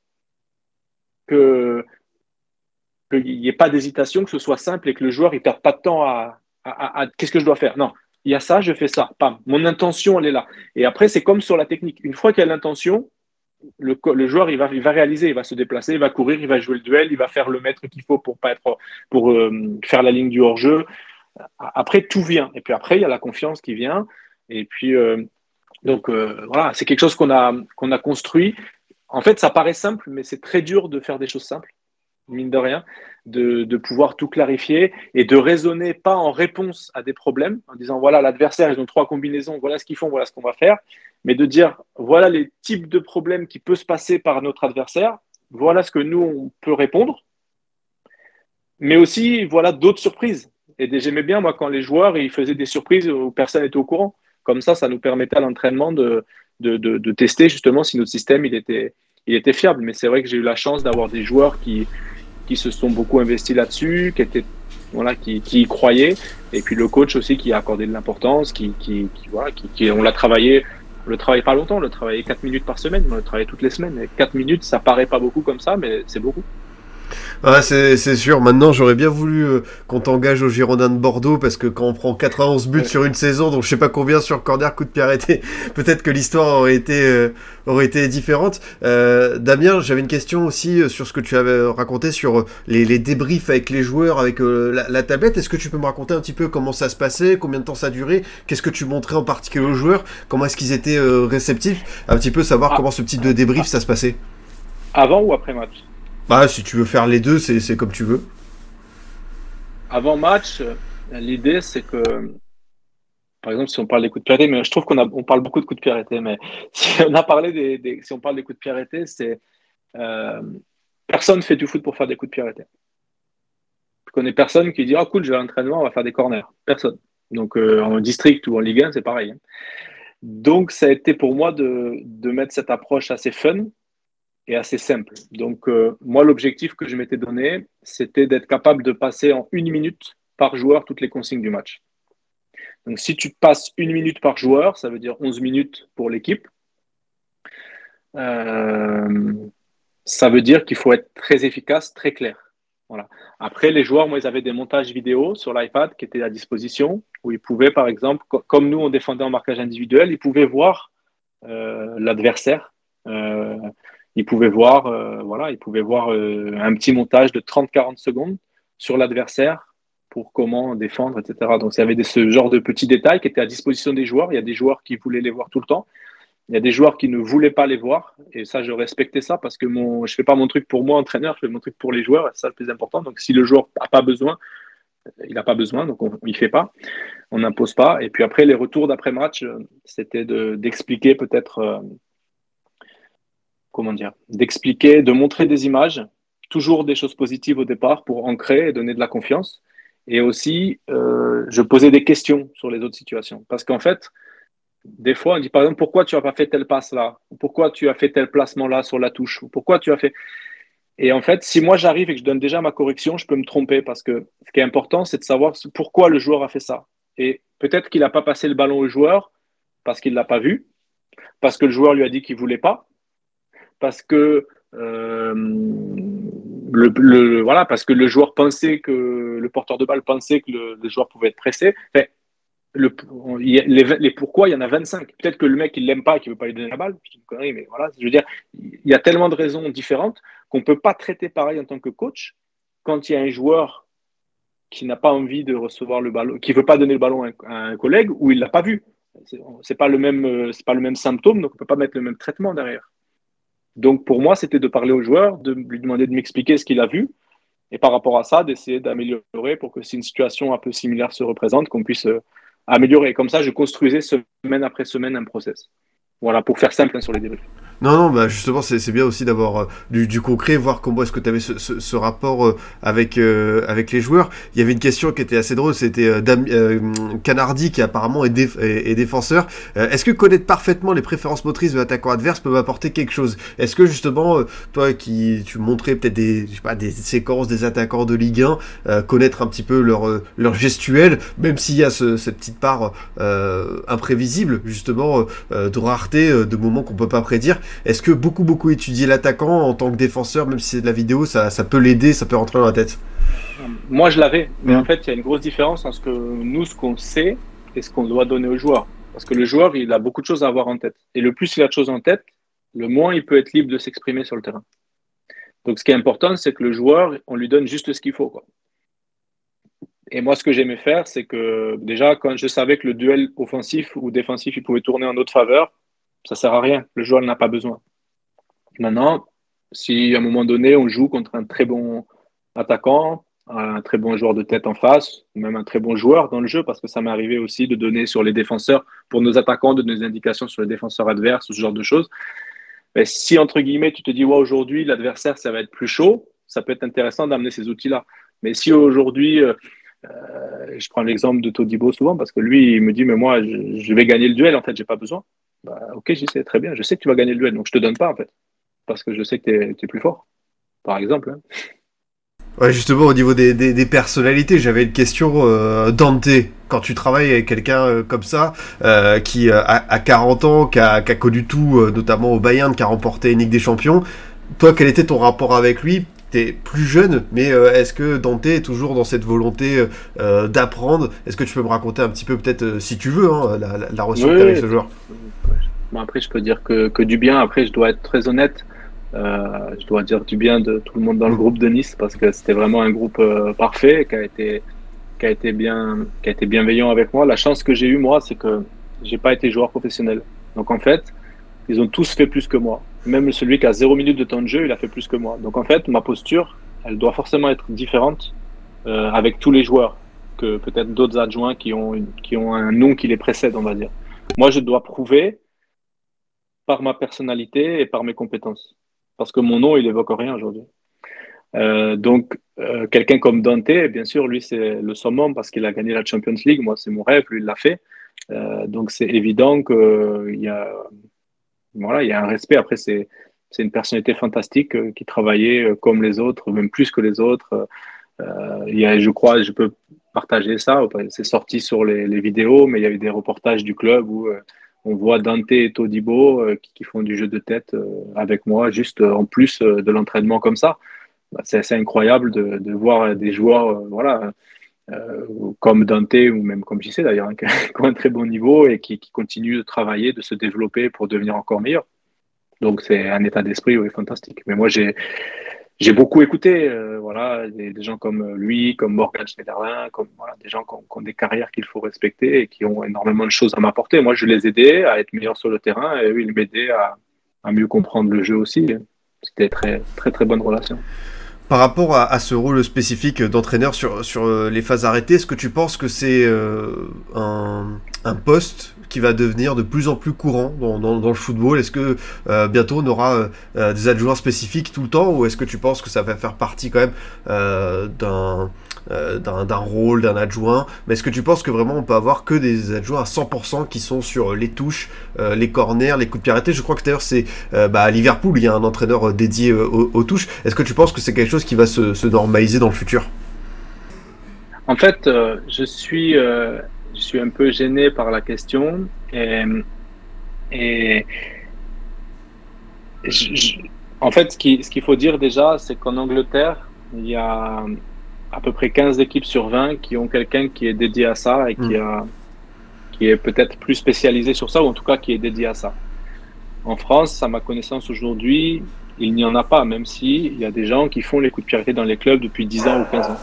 Speaker 6: que qu'il n'y ait pas d'hésitation, que ce soit simple et que le joueur ne perde pas de temps à, à qu'est-ce que je dois faire? Non, il y a ça, je fais ça. Pam, mon intention, elle est là. Et après, c'est comme sur la technique. Une fois qu'il y a l'intention, le, joueur il va, il va réaliser, il va se déplacer, il va courir, il va jouer le duel, il va faire le mètre qu'il faut pour pas être pour euh, faire la ligne du hors-jeu. Après tout vient et puis après il y a la confiance qui vient et puis euh, donc euh, voilà c'est quelque chose qu'on a qu'on a construit. En fait ça paraît simple mais c'est très dur de faire des choses simples mine de rien, de, pouvoir tout clarifier et de raisonner pas en réponse à des problèmes, en disant voilà l'adversaire, ils ont trois combinaisons, voilà ce qu'ils font, voilà ce qu'on va faire, mais de dire voilà les types de problèmes qui peuvent se passer par notre adversaire, voilà ce que nous on peut répondre, mais aussi voilà d'autres surprises. Et j'aimais bien moi quand les joueurs ils faisaient des surprises où personne n'était au courant. Comme ça, ça nous permettait à l'entraînement de, de, de, de, tester justement si notre système il était, il était fiable. Mais c'est vrai que j'ai eu la chance d'avoir des joueurs qui, qui se sont beaucoup investis là-dessus, qui étaient voilà, qui, qui, y croyaient, et puis le coach aussi qui a accordé de l'importance, qui, qui, qui, voilà, qui, on l'a travaillé, on le travaille pas longtemps, on le travaillait 4 minutes par semaine, on le travaillait toutes les semaines. 4 minutes, ça paraît pas beaucoup comme ça, mais c'est beaucoup.
Speaker 5: Ouais, c'est, c'est sûr. Maintenant, j'aurais bien voulu euh, qu'on t'engage au Girondin de Bordeaux parce que quand on prend 91 buts sur une saison, donc je sais pas combien sur corner, coup de pied arrêté, peut-être que l'histoire aurait été euh, aurait été différente. Euh, Damien, j'avais une question aussi sur ce que tu avais raconté sur les, les débriefs avec les joueurs, avec la, la, tablette. Est-ce que tu peux me raconter un petit peu comment ça se passait, combien de temps ça duré, qu'est-ce que tu montrais en particulier aux joueurs, comment est-ce qu'ils étaient réceptifs, un petit peu savoir ah. comment ce type de débrief ça se passait.
Speaker 6: Avant ou après match?
Speaker 5: Bah, si tu veux faire les deux, c'est comme tu veux.
Speaker 6: Avant match, l'idée c'est que, par exemple, si on parle des coups de pied mais je trouve qu'on on parle beaucoup de coups de pied mais si on a parlé des, si on parle des coups de pied c'est euh, personne fait du foot pour faire des coups de pied. Je connais personne qui dit ah cool, j'ai un entraînement, on va faire des corners. Personne. Donc euh, en district ou en Ligue 1, c'est pareil. Hein. Donc ça a été pour moi de, de mettre cette approche assez fun est assez simple. Donc, euh, moi, l'objectif que je m'étais donné, c'était d'être capable de passer en une minute par joueur toutes les consignes du match. Donc, si tu passes une minute par joueur, ça veut dire 11 minutes pour l'équipe. Euh, ça veut dire qu'il faut être très efficace, très clair. Voilà. Après, les joueurs, moi, ils avaient des montages vidéo sur l'iPad qui étaient à disposition, où ils pouvaient, par exemple, comme nous, on défendait en marquage individuel, ils pouvaient voir euh, l'adversaire. Il pouvait voir, euh, voilà, il pouvait voir euh, un petit montage de 30-40 secondes sur l'adversaire pour comment défendre, etc. Donc il y avait ce genre de petits détails qui étaient à disposition des joueurs. Il y a des joueurs qui voulaient les voir tout le temps. Il y a des joueurs qui ne voulaient pas les voir. Et ça, je respectais ça parce que mon, je fais pas mon truc pour moi, entraîneur, je fais mon truc pour les joueurs. C'est ça le plus important. Donc si le joueur n'a pas besoin, il n'a pas besoin, donc on ne fait pas, on n'impose pas. Et puis après, les retours d'après-match, euh, c'était d'expliquer peut-être comment dire, d'expliquer, de montrer des images, toujours des choses positives au départ pour ancrer et donner de la confiance. Et aussi, euh, je posais des questions sur les autres situations. Parce qu'en fait, des fois, on dit par exemple, pourquoi tu n'as pas fait telle passe là? Pourquoi tu as fait tel placement là sur la touche? Ou pourquoi tu as fait? Et en fait, si moi j'arrive et que je donne déjà ma correction, je peux me tromper parce que ce qui est important, c'est de savoir pourquoi le joueur a fait ça. Et peut-être qu'il n'a pas passé le ballon au joueur parce qu'il ne l'a pas vu, parce que le joueur lui a dit qu'il ne voulait pas, parce que euh, le, voilà, parce que le joueur pensait que le porteur de balle pensait que le, joueur pouvait être pressé. le, les, pourquoi il y en a 25 Peut-être que le mec il l'aime pas et qu'il veut pas lui donner la balle. mais voilà, je veux dire, il y a tellement de raisons différentes qu'on peut pas traiter pareil en tant que coach quand il y a un joueur qui n'a pas envie de recevoir le ballon, qui veut pas donner le ballon à un, collègue ou il l'a pas vu. C'est pas le même, c'est pas le même symptôme, donc on peut pas mettre le même traitement derrière. Donc pour moi, c'était de parler au joueur, de lui demander de m'expliquer ce qu'il a vu, et par rapport à ça, d'essayer d'améliorer pour que si une situation un peu similaire se représente, qu'on puisse euh, améliorer. Comme ça, je construisais semaine après semaine un process. Voilà, pour faire simple hein, sur les débriefs.
Speaker 5: Non, non, bah justement, c'est bien aussi d'avoir euh, du, concret, voir comment est-ce que tu avais ce, ce, ce, rapport euh, avec, euh, avec les joueurs. Il y avait une question qui était assez drôle, c'était Canardi qui apparemment est, est, défenseur. est-ce que connaître parfaitement les préférences motrices de l'attaquant adverse peut apporter quelque chose? Est-ce que justement, toi qui tu montrais peut-être des, pas, des séquences des attaquants de Ligue 1, connaître un petit peu leur, leur gestuelle, même s'il y a cette petite part imprévisible, justement, de rareté, de moments qu'on peut pas prédire, est-ce que beaucoup, beaucoup étudier l'attaquant en tant que défenseur, même si c'est de la vidéo, ça, ça peut l'aider, ça peut rentrer dans la tête?
Speaker 6: Moi, je l'avais. Mais en fait, il y a une grosse différence entre ce que nous, ce qu'on sait et ce qu'on doit donner au joueur. Parce que le joueur, il a beaucoup de choses à avoir en tête. Et le plus il a de choses en tête, le moins il peut être libre de s'exprimer sur le terrain. Donc, ce qui est important, c'est que le joueur, on lui donne juste ce qu'il faut. Quoi. Et moi, ce que j'aimais faire, c'est que déjà, quand je savais que le duel offensif ou défensif, il pouvait tourner en notre faveur, ça sert à rien. Le joueur n'a pas besoin. Maintenant, si à un moment donné, on joue contre un très bon attaquant, un très bon joueur de tête en face, même un très bon joueur dans le jeu, parce que ça m'est arrivé aussi de donner sur les défenseurs, pour nos attaquants, de donner des indications sur les défenseurs adverses, ce genre de choses. Mais si, entre guillemets, tu te dis, aujourd'hui, l'adversaire, ça va être plus chaud, ça peut être intéressant d'amener ces outils-là. Mais si aujourd'hui, euh, euh, je prends l'exemple de Todibo souvent, parce que lui, il me dit, mais moi, je, vais gagner le duel, en fait, j'ai pas besoin. Bah, ok, j'y sais, très bien, je sais que tu vas gagner le duel, donc je te donne pas, en fait, parce que je sais que tu es, plus fort, par exemple. Hein.
Speaker 5: Ouais, justement, au niveau des, personnalités, j'avais une question. Euh, Dante, quand tu travailles avec quelqu'un euh, comme ça, euh, qui a, 40 ans, qui a, qui a connu tout, notamment au Bayern, qui a remporté une Ligue des Champions, toi, quel était ton rapport avec lui T'es plus jeune, mais est-ce que Dante est toujours dans cette volonté d'apprendre? Est-ce que tu peux me raconter un petit peu, peut-être, si tu veux, hein, la, la, relation que avec ce joueur?
Speaker 6: Bon, Après, je peux dire que, que du bien. Après, je dois être très honnête. Euh, je dois dire du bien de tout le monde dans le groupe de Nice parce que c'était vraiment un groupe euh, parfait qui a été qui a été bien qui a été bienveillant avec moi. La chance que j'ai eue moi, c'est que j'ai pas été joueur professionnel. Donc en fait, ils ont tous fait plus que moi. Même celui qui a zéro minute de temps de jeu, il a fait plus que moi. Donc en fait, ma posture, elle doit forcément être différente euh, avec tous les joueurs que peut-être d'autres adjoints qui ont qui ont un nom qui les précède, on va dire. Moi, je dois prouver par ma personnalité et par mes compétences parce que mon nom, il évoque rien aujourd'hui. Euh, donc, euh, quelqu'un comme Dante, bien sûr, lui, c'est le summum parce qu'il a gagné la Champions League. Moi, c'est mon rêve, lui, il l'a fait. Donc, c'est évident qu'il y, a, voilà, il y a un respect. Après, c'est une personnalité fantastique qui travaillait comme les autres, même plus que les autres. il y a, je crois, je peux partager ça. C'est sorti sur les, vidéos, mais il y avait des reportages du club où on voit Dante et Todibo euh, qui, font du jeu de tête euh, avec moi, juste euh, en plus de l'entraînement comme ça. Bah, c'est assez incroyable de, voir des joueurs voilà, comme Dante ou même comme JC d'ailleurs, hein, qui ont un très bon niveau et qui, qui, continuent de travailler, de se développer pour devenir encore meilleur. Donc c'est un état d'esprit oui, fantastique. Mais moi j'ai j'ai beaucoup écouté, euh, voilà, des, gens comme lui, comme Morgan Schneiderlin, comme des gens qui ont, des carrières qu'il faut respecter et qui ont énormément de choses à m'apporter. Moi, je les aidais à être meilleurs sur le terrain et eux, ils m'aidaient à, à, mieux comprendre le jeu aussi. C'était très, très, très bonne relation.
Speaker 5: Par rapport à, ce rôle spécifique d'entraîneur sur, sur euh, les phases arrêtées, est-ce que tu penses que c'est euh, un, poste qui va devenir de plus en plus courant dans, le football? Est-ce que euh, bientôt on aura des adjoints spécifiques tout le temps ou est-ce que tu penses que ça va faire partie quand même d'un d'un rôle, d'un adjoint Mais est-ce que tu penses que vraiment on peut avoir que des adjoints à 100% qui sont sur les touches, les corners, les coups de pied arrêtés? Je crois que d'ailleurs c'est bah, à Liverpool, il y a un entraîneur dédié aux, touches. Est-ce que tu penses que c'est quelque chose qui va se, se normaliser dans le futur?
Speaker 6: En fait, je suis je suis un peu gêné par la question. Et, en fait, ce qu'il faut dire déjà, c'est qu'en Angleterre, il y a à peu près 15 équipes sur 20 qui ont quelqu'un qui est dédié à ça et qui, hmm. a, qui est peut-être plus spécialisé sur ça, ou en tout cas qui est dédié à ça. En France, à ma connaissance aujourd'hui, il n'y en a pas, même s'il il y a des gens qui font les coups de pied dans les clubs depuis 10 ans ou 15 ans.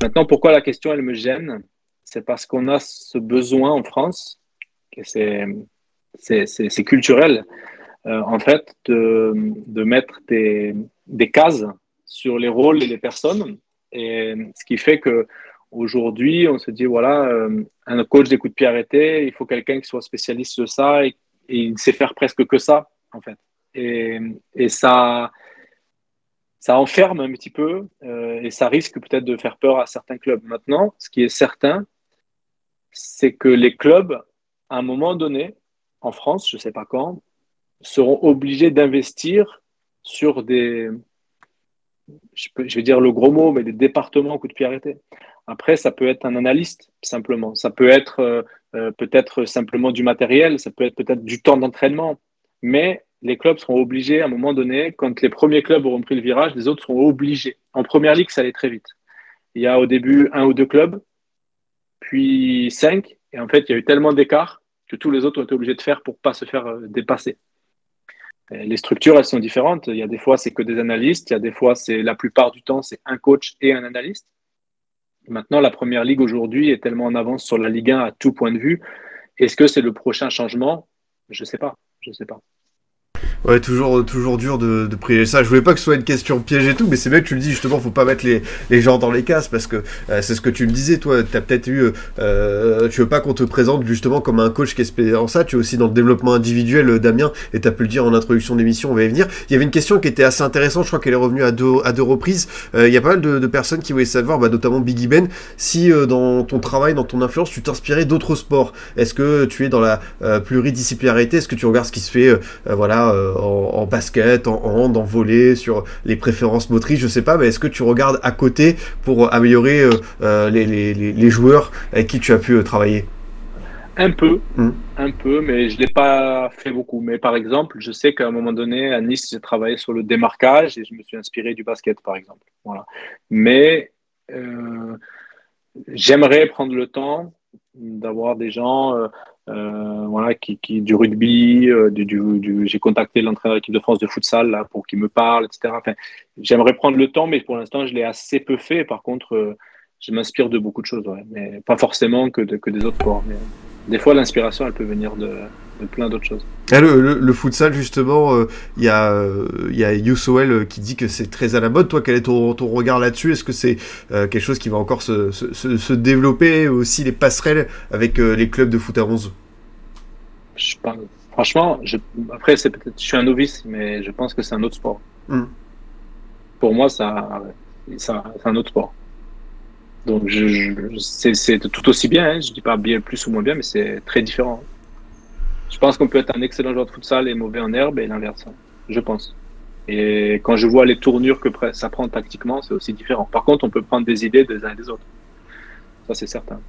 Speaker 6: Maintenant, pourquoi la question, elle me gêne? C'est parce qu'on a ce besoin en France, que c'est, c'est, culturel, euh, en fait, de, de mettre des, des, cases sur les rôles et les personnes. Et ce qui fait que aujourd'hui, on se dit, voilà, euh, un coach des coups de pied arrêtés, il faut quelqu'un qui soit spécialiste de ça et, il sait faire presque que ça, en fait. Et, et ça, ça enferme un petit peu euh, et ça risque peut-être de faire peur à certains clubs. Maintenant, ce qui est certain, c'est que les clubs, à un moment donné, en France, je ne sais pas quand, seront obligés d'investir sur des, je, vais dire le gros mot, mais des départements coup de pied arrêté. Après, ça peut être un analyste, simplement. Ça peut être euh, euh, peut-être simplement du matériel, ça peut être peut-être du temps d'entraînement. Mais les clubs seront obligés, à un moment donné, quand les premiers clubs auront pris le virage, les autres seront obligés. En première ligue, ça allait très vite. Il y a au début un ou deux clubs puis 5. Et en fait, il y a eu tellement d'écart que tous les autres ont été obligés de faire pour pas se faire euh, dépasser. Les structures, elles sont différentes. Il y a des fois, c'est que des analystes. Il y a des fois, c'est la plupart du temps, c'est un coach et un analyste. Maintenant, la première ligue aujourd'hui est tellement en avance sur la Ligue 1 à tout point de vue. Est-ce que c'est le prochain changement? Je ne sais pas. Je sais pas.
Speaker 5: Ouais, toujours, toujours dur de, de prier ça. Je voulais pas que ce soit une question piège et tout, mais c'est bien que tu le dis justement, faut pas mettre les, les gens dans les cases parce que euh, c'est ce que tu me disais, toi. T'as peut-être eu, euh, tu veux pas qu'on te présente justement comme un coach qui est en ça. Tu es aussi dans le développement individuel, euh, Damien, et t'as pu le dire en introduction de l'émission, on va y venir. Il y avait une question qui était assez intéressante, je crois qu'elle est revenue à deux, à deux reprises. Euh, il y a pas mal de, de, personnes qui voulaient savoir, bah, notamment Biggie Ben, si dans ton travail, dans ton influence, tu t'inspirais d'autres sports. Est-ce que tu es dans la pluridisciplinarité? Est-ce que tu regardes ce qui se fait, voilà, en, en, basket, en hand, en volley, sur les préférences motrices, je sais pas, mais est-ce que tu regardes à côté pour améliorer euh, les, les, les, joueurs avec qui tu as pu euh, travailler?
Speaker 6: Un peu, mmh. un peu, mais je ne l'ai pas fait beaucoup. Mais par exemple, je sais qu'à un moment donné, à Nice, j'ai travaillé sur le démarquage et je me suis inspiré du basket, par exemple. Voilà. Mais euh, j'aimerais prendre le temps d'avoir des gens euh, euh, voilà, qui, qui, du rugby, euh, j'ai contacté l'entraîneur de l'équipe de France de futsal pour qu'il me parle, etc. J'aimerais prendre le temps, mais pour l'instant, je l'ai assez peu fait. Par contre, euh, je m'inspire de beaucoup de choses, mais pas forcément que, que des autres sports. Des fois, l'inspiration, elle peut venir de, de plein d'autres choses.
Speaker 5: Ah, le, le, le, futsal, justement, il y a, y a Youssouel qui dit que c'est très à la mode. Toi, quel est ton, ton regard là-dessus? Est-ce que c'est quelque chose qui va encore se, se, se, développer aussi les passerelles avec les clubs de foot à 11
Speaker 6: je pense, franchement, je, après, c'est peut-être, je suis un novice, mais je pense que c'est un autre sport. Mm. Pour moi, ça, ça, c'est un autre sport. Donc, je, je c'est, c'est tout aussi bien. Hein, je dis pas bien plus ou moins bien, mais c'est très différent. Je pense qu'on peut être un excellent joueur de futsal et mauvais en herbe et l'inverse. Je pense. Et quand je vois les tournures que ça prend tactiquement, c'est aussi différent. Par contre, on peut prendre des idées des uns et des autres. Ça, c'est certain.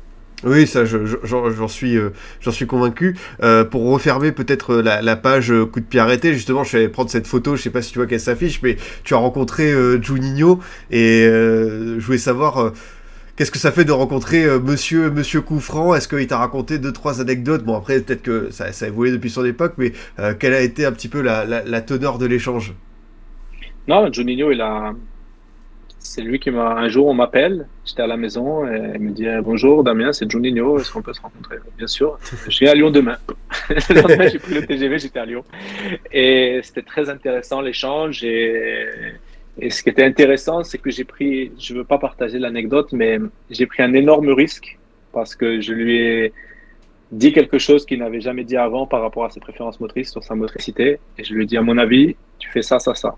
Speaker 5: Oui, ça, j'en suis, euh, j'en suis convaincu. Euh, pour refermer peut-être euh, la, page coup de pied arrêté, justement, je vais prendre cette photo. Je sais pas si tu vois qu'elle s'affiche, mais tu as rencontré euh, Juninho et je voulais savoir. Qu'est-ce que ça fait de rencontrer Monsieur Monsieur Coufran Est-ce qu'il t'a raconté deux trois anecdotes? Bon après peut-être que ça, ça, a évolué depuis son époque, mais quelle a été un petit peu la, la, teneur de l'échange?
Speaker 6: Non, Juninho il c'est lui qui m'a. Un jour, on m'appelle, j'étais à la maison, et il me dit Bonjour Damien, c'est Juninho, est-ce qu'on peut se rencontrer Bien sûr, je viens à Lyon demain. le lendemain, j'ai pris le TGV, j'étais à Lyon. Et c'était très intéressant l'échange. Et, et, ce qui était intéressant, c'est que j'ai pris, je ne veux pas partager l'anecdote, mais j'ai pris un énorme risque parce que je lui ai dit quelque chose qu'il n'avait jamais dit avant par rapport à ses préférences motrices, sur sa motricité. Et je lui ai dit À mon avis, tu fais ça, ça, ça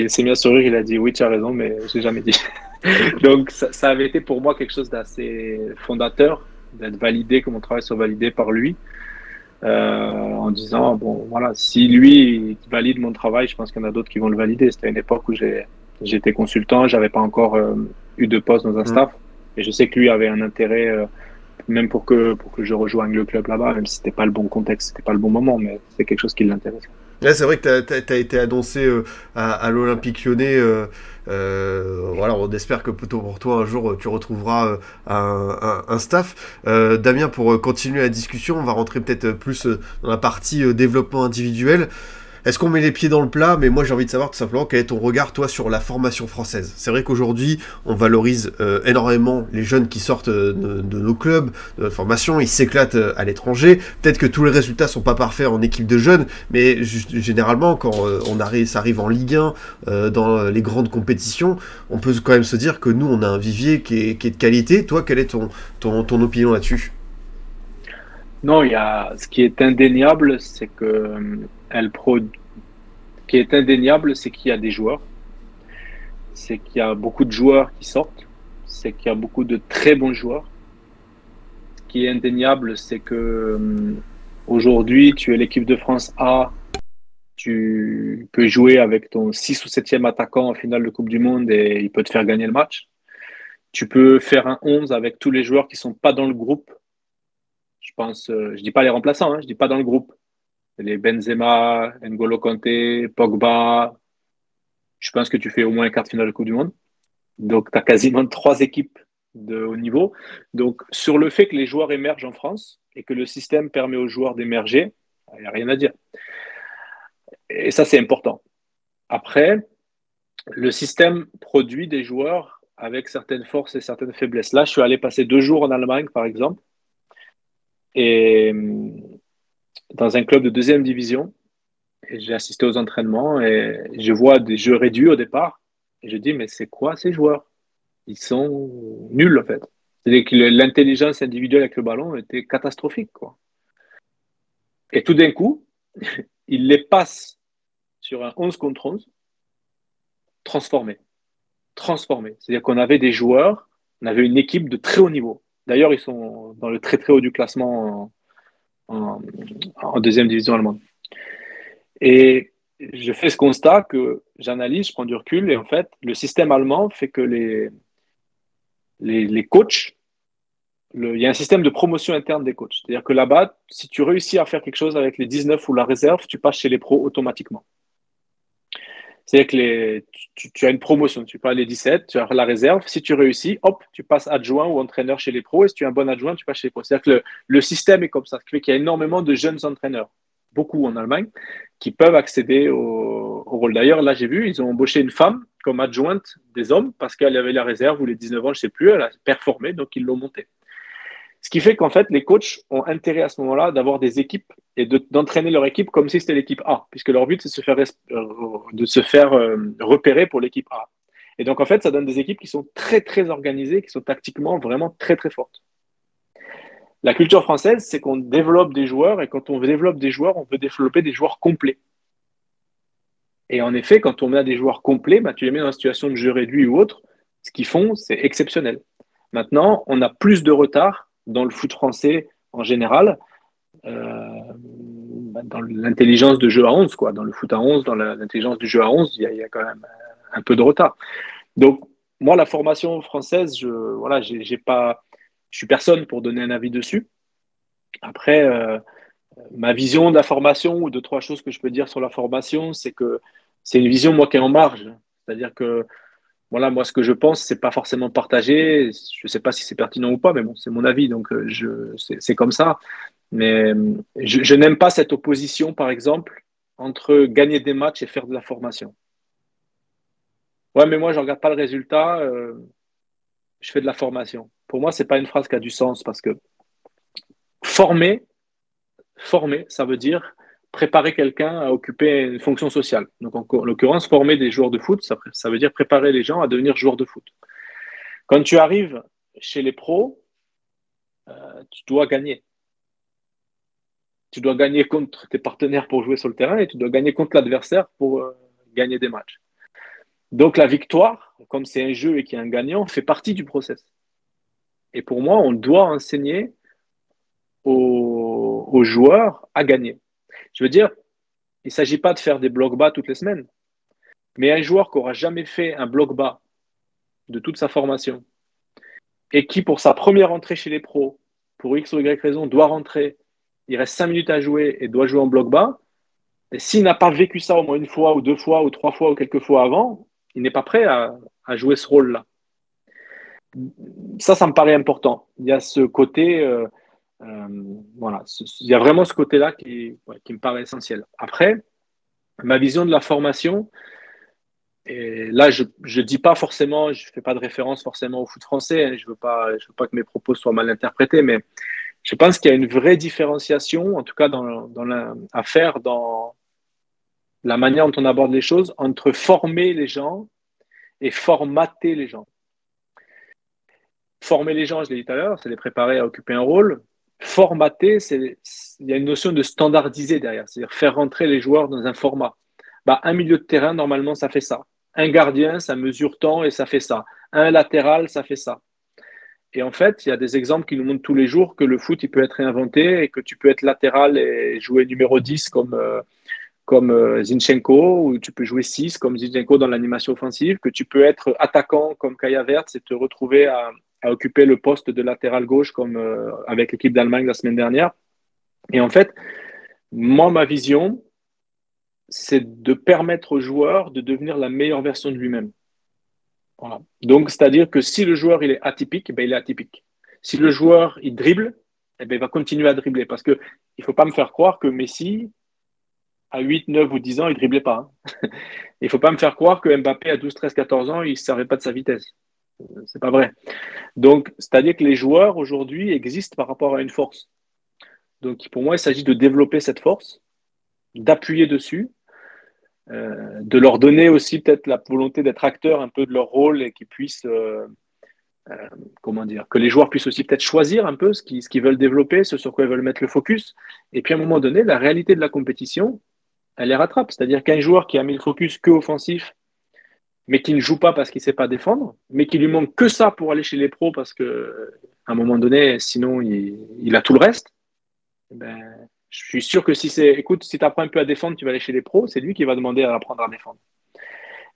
Speaker 6: il s'est mis à sourire, il a dit oui, tu as raison, mais je n'ai jamais dit. Donc ça, avait été pour moi quelque chose d'assez fondateur, d'être validé, que mon travail soit validé par lui, euh, en disant, bon voilà, si lui valide mon travail, je pense qu'il y en a d'autres qui vont le valider. C'était une époque où j'étais consultant, j'avais pas encore euh, eu de poste dans un mm. staff, et je sais que lui avait un intérêt, euh, même pour que, pour que je rejoigne le club là-bas, même si c'était pas le bon contexte, c'était pas le bon moment, mais c'est quelque chose qui l'intéressait.
Speaker 5: Là, c'est vrai que tu as, été annoncé euh, à, l'Olympique lyonnais. Euh, euh, voilà, on espère que pour toi, un jour, tu retrouveras un, staff. Damien, pour continuer la discussion, on va rentrer peut-être plus dans la partie développement individuel. Est-ce qu'on met les pieds dans le plat? Mais moi, j'ai envie de savoir tout simplement quel est ton regard, toi, sur la formation française? C'est vrai qu'aujourd'hui, on valorise euh, énormément les jeunes qui sortent euh, de, nos clubs, de notre formation, ils s'éclatent euh, à l'étranger. Peut-être que tous les résultats sont pas parfaits en équipe de jeunes, mais généralement, quand on arrive, ça arrive en Ligue 1, dans les grandes compétitions, on peut quand même se dire que nous, on a un vivier qui est, qui est de qualité. Toi, quelle est ton, ton, ton opinion là-dessus?
Speaker 6: Non, il y a ce qui est indéniable, c'est que elle produit. Ce qui est indéniable, c'est qu'il y a des joueurs, c'est qu'il y a beaucoup de joueurs qui sortent, c'est qu'il y a beaucoup de très bons joueurs. Ce qui est indéniable, c'est que hum, aujourd'hui, tu es l'équipe de France A, tu peux jouer avec ton 6 ou 7e attaquant en finale de Coupe du Monde et il peut te faire gagner le match. Tu peux faire un 11 avec tous les joueurs qui sont pas dans le groupe. Je pense, euh, je dis pas les remplaçants, hein, je dis pas dans le groupe les Benzema, N'Golo Kanté, Pogba. Je pense que tu fais au moins un quart de finale de Coupe du Monde. Donc, tu as quasiment trois équipes de haut niveau. Donc, sur le fait que les joueurs émergent en France et que le système permet aux joueurs d'émerger, il n'y a rien à dire. Et ça, c'est important. Après, le système produit des joueurs avec certaines forces et certaines faiblesses. Là, je suis allé passer deux jours en Allemagne, par exemple, et dans un club de deuxième division. J'ai assisté aux entraînements et je vois des jeux réduits au départ. Et je dis, mais c'est quoi ces joueurs? Ils sont nuls, en fait. C'est-à-dire que l'intelligence individuelle avec le ballon était catastrophique. Quoi. Et tout d'un coup, il les passe sur un 11 contre 11, transformé. Transformé. C'est-à-dire qu'on avait des joueurs, on avait une équipe de très haut niveau. D'ailleurs, ils sont dans le très très haut du classement en, deuxième division allemande. Et je fais ce constat que j'analyse, je prends du recul, et en fait, le système allemand fait que les, les, les coachs il y a un système de promotion interne des coachs. C'est-à-dire que là-bas, si tu réussis à faire quelque chose avec les 19 ou la réserve, tu passes chez les pros automatiquement. C'est-à-dire que les, tu, as une promotion, tu pas les 17, tu as la réserve. Si tu réussis, hop, tu passes adjoint ou entraîneur chez les pros. Et si tu es un bon adjoint, tu passes chez les pros. C'est-à-dire que le, système est comme ça. Ce qui fait qu'il y a énormément de jeunes entraîneurs, beaucoup en Allemagne, qui peuvent accéder au, au rôle. D'ailleurs, là, j'ai vu, ils ont embauché une femme comme adjointe des hommes parce qu'elle avait la réserve ou les 19 ans, je ne sais plus, elle a performé, donc ils l'ont montée. Ce qui fait qu'en fait, les coachs ont intérêt à ce moment-là d'avoir des équipes et d'entraîner leur équipe comme si c'était l'équipe A, puisque leur but, c'est de se faire, euh, euh, repérer pour l'équipe A. Et donc, en fait, ça donne des équipes qui sont très, très organisées, qui sont tactiquement vraiment très, très fortes. La culture française, c'est qu'on développe des joueurs, et quand on développe des joueurs, on veut développer des joueurs complets. Et en effet, quand on a des joueurs complets, bah, tu les mets dans une situation de jeu réduit ou autre, ce qu'ils font, c'est exceptionnel. Maintenant, on a plus de retard dans le foot français en général, euh, bah, dans l'intelligence de jeu à 11, quoi. Dans le foot à 11, dans l'intelligence du jeu à 11, il y, a quand même un peu de retard. Donc, moi, la formation française, je voilà, suis personne pour donner un avis dessus. Après, euh, ma vision de la formation ou de trois choses que je peux dire sur la formation, c'est que c'est une vision moi qui est en marge. C'est-à-dire que voilà, moi, ce que je pense, c'est pas forcément partagé. Je sais pas si c'est pertinent ou pas, mais bon, c'est mon avis, donc euh, je, c'est comme ça. Mais je, n'aime pas cette opposition, par exemple, entre gagner des matchs et faire de la formation. Ouais, mais moi, je regarde pas le résultat, euh, je fais de la formation. Pour moi, c'est pas une phrase qui a du sens parce que former, former, ça veut dire préparer quelqu'un à occuper une fonction sociale. Donc, en, l'occurrence, former des joueurs de foot, ça, veut dire préparer les gens à devenir joueurs de foot. Quand tu arrives chez les pros, euh, tu dois gagner. Tu dois gagner contre tes partenaires pour jouer sur le terrain et tu dois gagner contre l'adversaire pour euh, gagner des matchs. Donc, la victoire, comme c'est un jeu et qu'il y a un gagnant, fait partie du process. Et pour moi, on doit enseigner aux joueurs à gagner. Je veux dire, il ne s'agit pas de faire des blocs bas toutes les semaines. Mais un joueur qui n'aura jamais fait un bloc bas de toute sa formation et qui, pour sa première entrée chez les pros, pour X ou Y raison, doit rentrer, il reste cinq minutes à jouer et doit jouer en bloc bas, et s'il n'a pas vécu ça au moins une fois ou deux fois ou trois fois ou quelques fois avant, il n'est pas prêt à, jouer ce rôle-là. Ça, ça me paraît important. Il y a ce côté, euh, voilà, il y a vraiment ce côté-là qui, me paraît essentiel. Après, ma vision de la formation, et là, je ne dis pas forcément, je ne fais pas de référence forcément au foot français, hein, je ne veux, pas, que mes propos soient mal interprétés, mais je pense qu'il y a une vraie différenciation, en tout cas à faire dans la manière dont on aborde les choses, entre former les gens et formater les gens. Former les gens, je l'ai dit tout à l'heure, c'est les préparer à occuper un rôle formater, c'est, il y a une notion de standardiser derrière, c'est-à-dire faire rentrer les joueurs dans un format. Bah, un milieu de terrain, normalement, ça fait ça. Un gardien, ça mesure tant et ça fait ça. Un latéral, ça fait ça. Et en fait, il y a des exemples qui nous montrent tous les jours que le foot, il peut être réinventé et que tu peux être latéral et jouer numéro 10 comme, euh, comme euh, Zinchenko, ou tu peux jouer 6 comme Zinchenko dans l'animation offensive, que tu peux être attaquant comme Kaya Vert et te retrouver à, à occuper le poste de latéral gauche comme euh, avec l'équipe d'Allemagne la semaine dernière. Et en fait, moi, ma vision, c'est de permettre au joueur de devenir la meilleure version de lui-même. Voilà. Donc, c'est-à-dire que si le joueur il est atypique, ben, il est atypique. Si le joueur il dribble, eh ben, il va continuer à dribbler parce que il faut pas me faire croire que Messi à 8, 9 ou 10 ans, il driblait pas. Hein. Il faut pas me faire croire que Mbappé à 12, 13, 14 ans, il ne servait pas de sa vitesse. C'est pas vrai. Donc, c'est-à-dire que les joueurs aujourd'hui existent par rapport à une force. Donc, pour moi, il s'agit de développer cette force, d'appuyer dessus, euh, de leur donner aussi peut-être la volonté d'être acteurs un peu de leur rôle et qu'ils puissent, euh, euh, comment dire, que les joueurs puissent aussi peut-être choisir un peu ce qu'ils veulent développer, ce sur quoi ils veulent mettre le focus. Et puis, à un moment donné, la réalité de la compétition, elle les rattrape. C'est-à-dire qu'un joueur qui a mis le focus que offensif, mais qui ne joue pas parce qu'il ne sait pas défendre, mais qui lui manque que ça pour aller chez les pros parce que à un moment donné, sinon il, a tout le reste. Ben, je suis sûr que si c'est, écoute, si tu apprends un peu à défendre, tu vas aller chez les pros, c'est lui qui va demander à apprendre à défendre.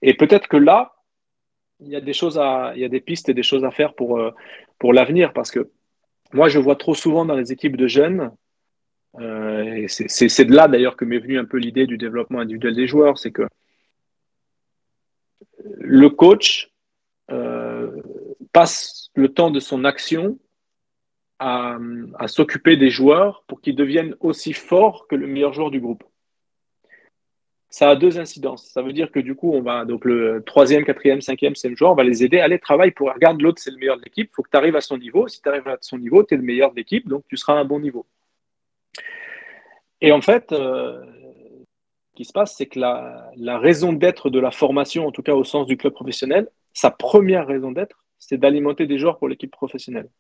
Speaker 6: Et peut-être que là, il y a des choses à, il y a des pistes et des choses à faire pour, euh, pour l'avenir parce que moi, je vois trop souvent dans les équipes de jeunes euh, c'est de là d'ailleurs que m'est venue un peu l'idée du développement individuel des joueurs, c'est que le coach euh, passe le temps de son action à, s'occuper des joueurs pour qu'ils deviennent aussi forts que le meilleur joueur du groupe. Ça a deux incidences. Ça veut dire que du coup, on va donc le troisième, quatrième, cinquième, cinquième joueur, on va les aider. Allez, travaille pour regarde l'autre, c'est le meilleur de l'équipe. Il faut que tu arrives à son niveau. Si tu arrives à son niveau, tu es le meilleur de l'équipe, donc tu seras à un bon niveau. Et en fait, euh, qui se passe, c'est que la, raison d'être de la formation, en tout cas au sens du club professionnel, sa première raison d'être, c'est d'alimenter des joueurs pour l'équipe professionnelle.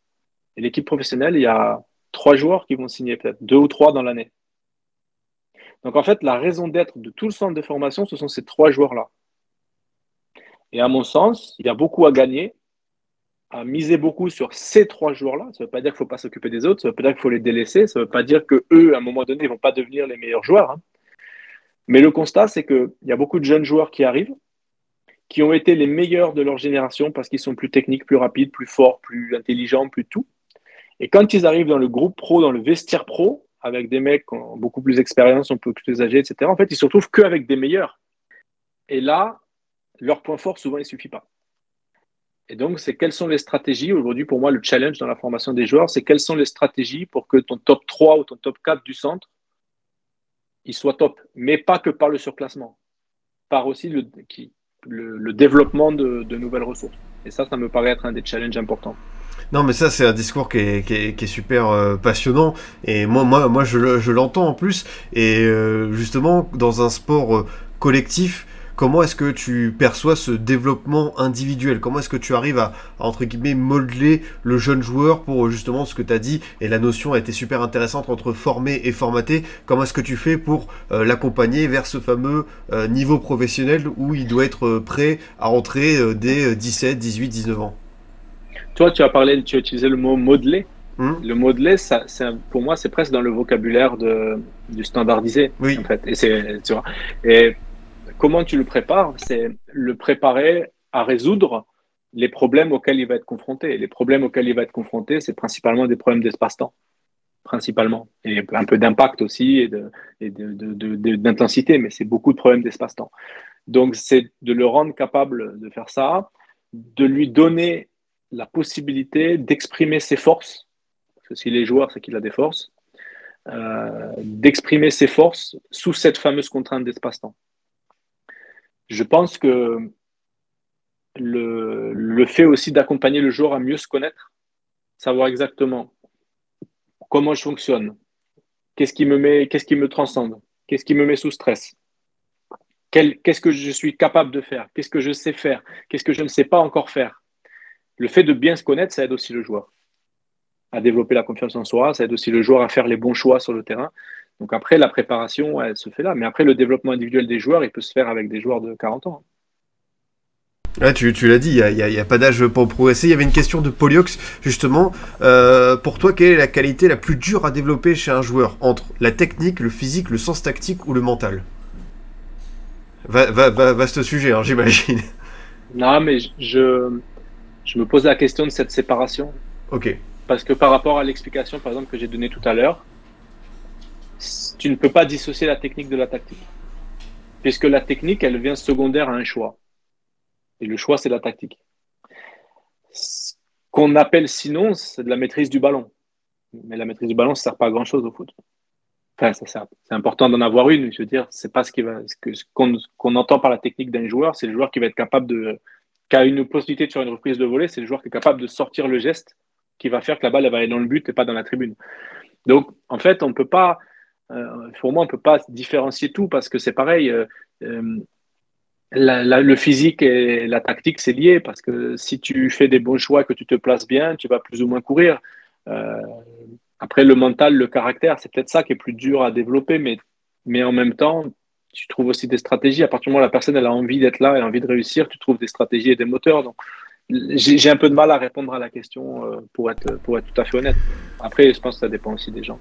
Speaker 6: Et l'équipe professionnelle, il y a trois joueurs qui vont signer, peut-être deux ou trois dans l'année. Donc en fait, la raison d'être de tout le centre de formation, ce sont ces trois joueurs-là. Et à mon sens, il y a beaucoup à gagner à miser beaucoup sur ces trois joueurs-là. Ça ne veut pas dire qu'il ne faut pas s'occuper des autres, ça ne veut pas dire qu'il faut les délaisser, ça ne veut pas dire qu'eux, à un moment donné, ne vont pas devenir les meilleurs joueurs. Hein. Mais le constat, c'est qu'il y a beaucoup de jeunes joueurs qui arrivent, qui ont été les meilleurs de leur génération parce qu'ils sont plus techniques, plus rapides, plus forts, plus intelligents, plus tout. Et quand ils arrivent dans le groupe pro, dans le vestiaire pro, avec des mecs qui ont beaucoup plus d'expérience, un peu plus âgés, etc., en fait, ils se retrouvent qu'avec des meilleurs. Et là, leur point fort, souvent, il ne suffit pas. Et donc, c'est quelles sont les stratégies? Aujourd'hui, pour moi, le challenge dans la formation des joueurs, c'est quelles sont les stratégies pour que ton top 3 ou ton top 4 du centre, soit top. Mais pas que par le surclassement, par aussi le, le, développement de, nouvelles ressources. Et ça, ça me paraît être un des challenges importants.
Speaker 5: Non, mais ça, c'est un discours qui est, super euh, passionnant. Et moi, moi, moi je, l'entends en plus. Et euh, justement, dans un sport euh, collectif, Comment est-ce que tu perçois ce développement individuel? Comment est-ce que tu arrives à, entre guillemets, modeler le jeune joueur pour justement ce que tu as dit? Et la notion a été super intéressante entre former et formater. Comment est-ce que tu fais pour euh, l'accompagner vers ce fameux euh, niveau professionnel où il doit être euh, prêt à rentrer dès 17, 18, 19 ans?
Speaker 6: Toi, tu as parlé, tu as utilisé le mot modeler. Hmm? Le modeler, ça, pour moi, c'est presque dans le vocabulaire de, du standardisé. Oui. En fait. Et c'est, tu vois. Et comment tu le prépares C'est le préparer à résoudre les problèmes auxquels il va être confronté. les problèmes auxquels il va être confronté, c'est principalement des problèmes d'espace-temps, principalement. Et un peu d'impact aussi et d'intensité, mais c'est beaucoup de problèmes d'espace-temps. Donc, c'est de le rendre capable de faire ça, de lui donner la possibilité d'exprimer ses forces, parce que s'il est joueur, c'est qu'il a des forces, euh, d'exprimer ses forces sous cette fameuse contrainte d'espace-temps je pense que le, fait aussi d'accompagner le joueur à mieux se connaître, savoir exactement comment je fonctionne, qu'est-ce qui me qu'est-ce qui me transcende, qu'est-ce qui me met sous stress, qu'est-ce que je suis capable de faire, qu'est-ce que je sais faire, qu'est-ce que je ne sais pas encore faire. Le fait de bien se connaître, ça aide aussi le joueur à développer la confiance en soi, ça aide aussi le joueur à faire les bons choix sur le terrain. Donc après, la préparation, elle se fait là. Mais après, le développement individuel des joueurs, il peut se faire avec des joueurs de 40 ans.
Speaker 5: tu, l'as dit, il n'y a, pas d'âge pour progresser. Il y avait une question de Poliox, justement. Euh, pour toi, quelle est la qualité la plus dure à développer chez un joueur? Entre la technique, le physique, le sens tactique ou le mental? Va, va, Vaste sujet, hein, j'imagine.
Speaker 6: Non, mais je, je me pose la question de cette séparation.
Speaker 5: Ok.
Speaker 6: Parce que par rapport à l'explication, par exemple, que j'ai donnée tout à l'heure, tu ne peux pas dissocier la technique de la tactique. Puisque la technique, elle vient secondaire à un choix. Et le choix, c'est la tactique. Ce qu'on appelle sinon, c'est de la maîtrise du ballon. Mais la maîtrise du ballon, ça ne sert pas à grand-chose au foot. Enfin, c'est important d'en avoir une. Je veux dire, c'est pas ce va, ce qu'on entend par la technique d'un joueur, c'est le joueur qui va être capable de, qui a une possibilité de faire une reprise de volée, c'est le joueur qui est capable de sortir le geste qui va faire que la balle elle va aller dans le but et pas dans la tribune. Donc, en fait, on peut pas, pour moi, on peut pas différencier tout parce que c'est pareil. Euh, euh, le physique et la tactique, c'est lié parce que si tu fais des bons choix, que tu te places bien, tu vas plus ou moins courir. après, le mental, le caractère, c'est peut-être ça qui est plus dur à développer, mais, mais en même temps, tu trouves aussi des stratégies. À partir du moment où la personne a envie d'être là et envie de réussir, tu trouves des stratégies et des moteurs. Donc, j'ai un peu de mal à répondre à la question pour être, pour être tout à fait honnête. Après, je pense que ça dépend aussi des gens.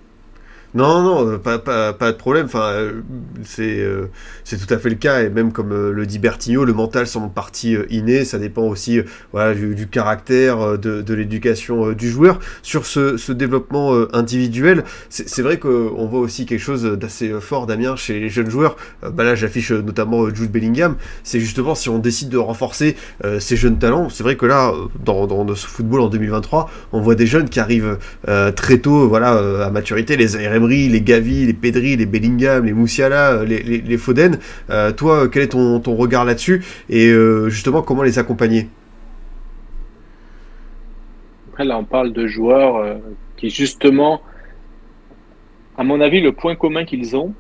Speaker 5: Non, non, euh, pas, pas, de problème. Enfin, euh, c'est euh, tout à fait le cas. Et même comme le dit Bertigno, le mental semble partie innée. Ça dépend aussi voilà, du, caractère, de, de l'éducation du joueur. Sur ce, développement individuel, c'est vrai qu'on voit aussi quelque chose d'assez fort, Damien, chez les jeunes joueurs. bah là, j'affiche notamment Jude Bellingham. C'est justement si on décide de renforcer ces jeunes talents. C'est vrai que là, dans, dans ce football en 2023, on voit des jeunes qui arrivent très tôt voilà, à maturité, les Les Gavi, les Pedri, les Bellingham, les Moussiala, les, les, Foden. Euh, toi, quel est ton, regard là-dessus et euh, justement comment les accompagner?
Speaker 6: Là, on parle de joueurs euh, qui, justement, à mon avis, le point commun qu'ils ont,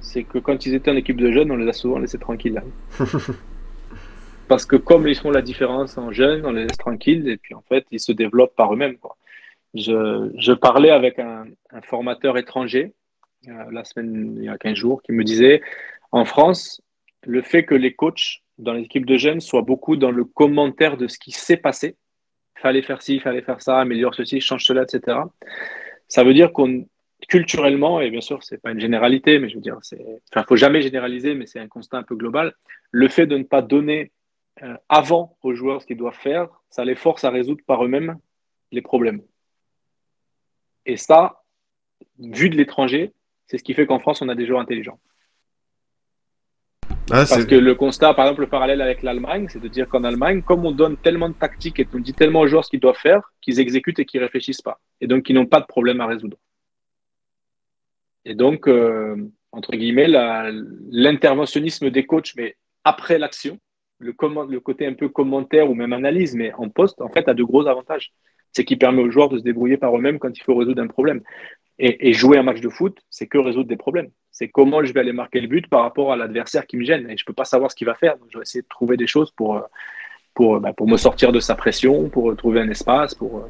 Speaker 6: c'est que quand ils étaient en équipe de jeunes, on les a souvent laissés tranquilles. Parce que comme ils font la différence en jeunes, on les laisse tranquilles et puis en fait, ils se développent par eux-mêmes. Quoi je, parlais avec un, formateur étranger euh, la semaine, il y a 15 jours, qui me disait en France, le fait que les coachs dans l'équipe de jeunes soient beaucoup dans le commentaire de ce qui s'est passé, fallait faire ci, fallait faire ça, améliore ceci, change cela, etc. Ça veut dire qu'on culturellement, et bien sûr, c'est pas une généralité, mais je veux dire, c'est, faut jamais généraliser, mais c'est un constat un peu global. Le fait de ne pas donner euh, avant aux joueurs ce qu'ils doivent faire, ça les force à résoudre par eux-mêmes les problèmes. Et ça, vu de l'étranger, c'est ce qui fait qu'en France, on a des joueurs intelligents. Ah, Parce que le constat, par exemple, le parallèle avec l'Allemagne, c'est de dire qu'en Allemagne, comme on donne tellement de tactiques et on dit tellement aux joueurs ce qu'ils doivent faire, qu'ils exécutent et qu'ils réfléchissent pas. Et donc, ils n'ont pas de problème à résoudre. Et donc, euh, entre guillemets, l'interventionnisme des coachs, mais après l'action, le, le, côté un peu commentaire ou même analyse, mais en poste, en fait, a de gros avantages c'est qui permet aux joueurs de se débrouiller par eux-mêmes quand il faut résoudre un problème. Et, jouer un match de foot, c'est que résoudre des problèmes. C'est comment je vais aller marquer le but par rapport à l'adversaire qui me gêne. Et je ne peux pas savoir ce qu'il va faire. Donc, je vais essayer de trouver des choses pour, pour, bah, pour me sortir de sa pression, pour trouver un espace, pour,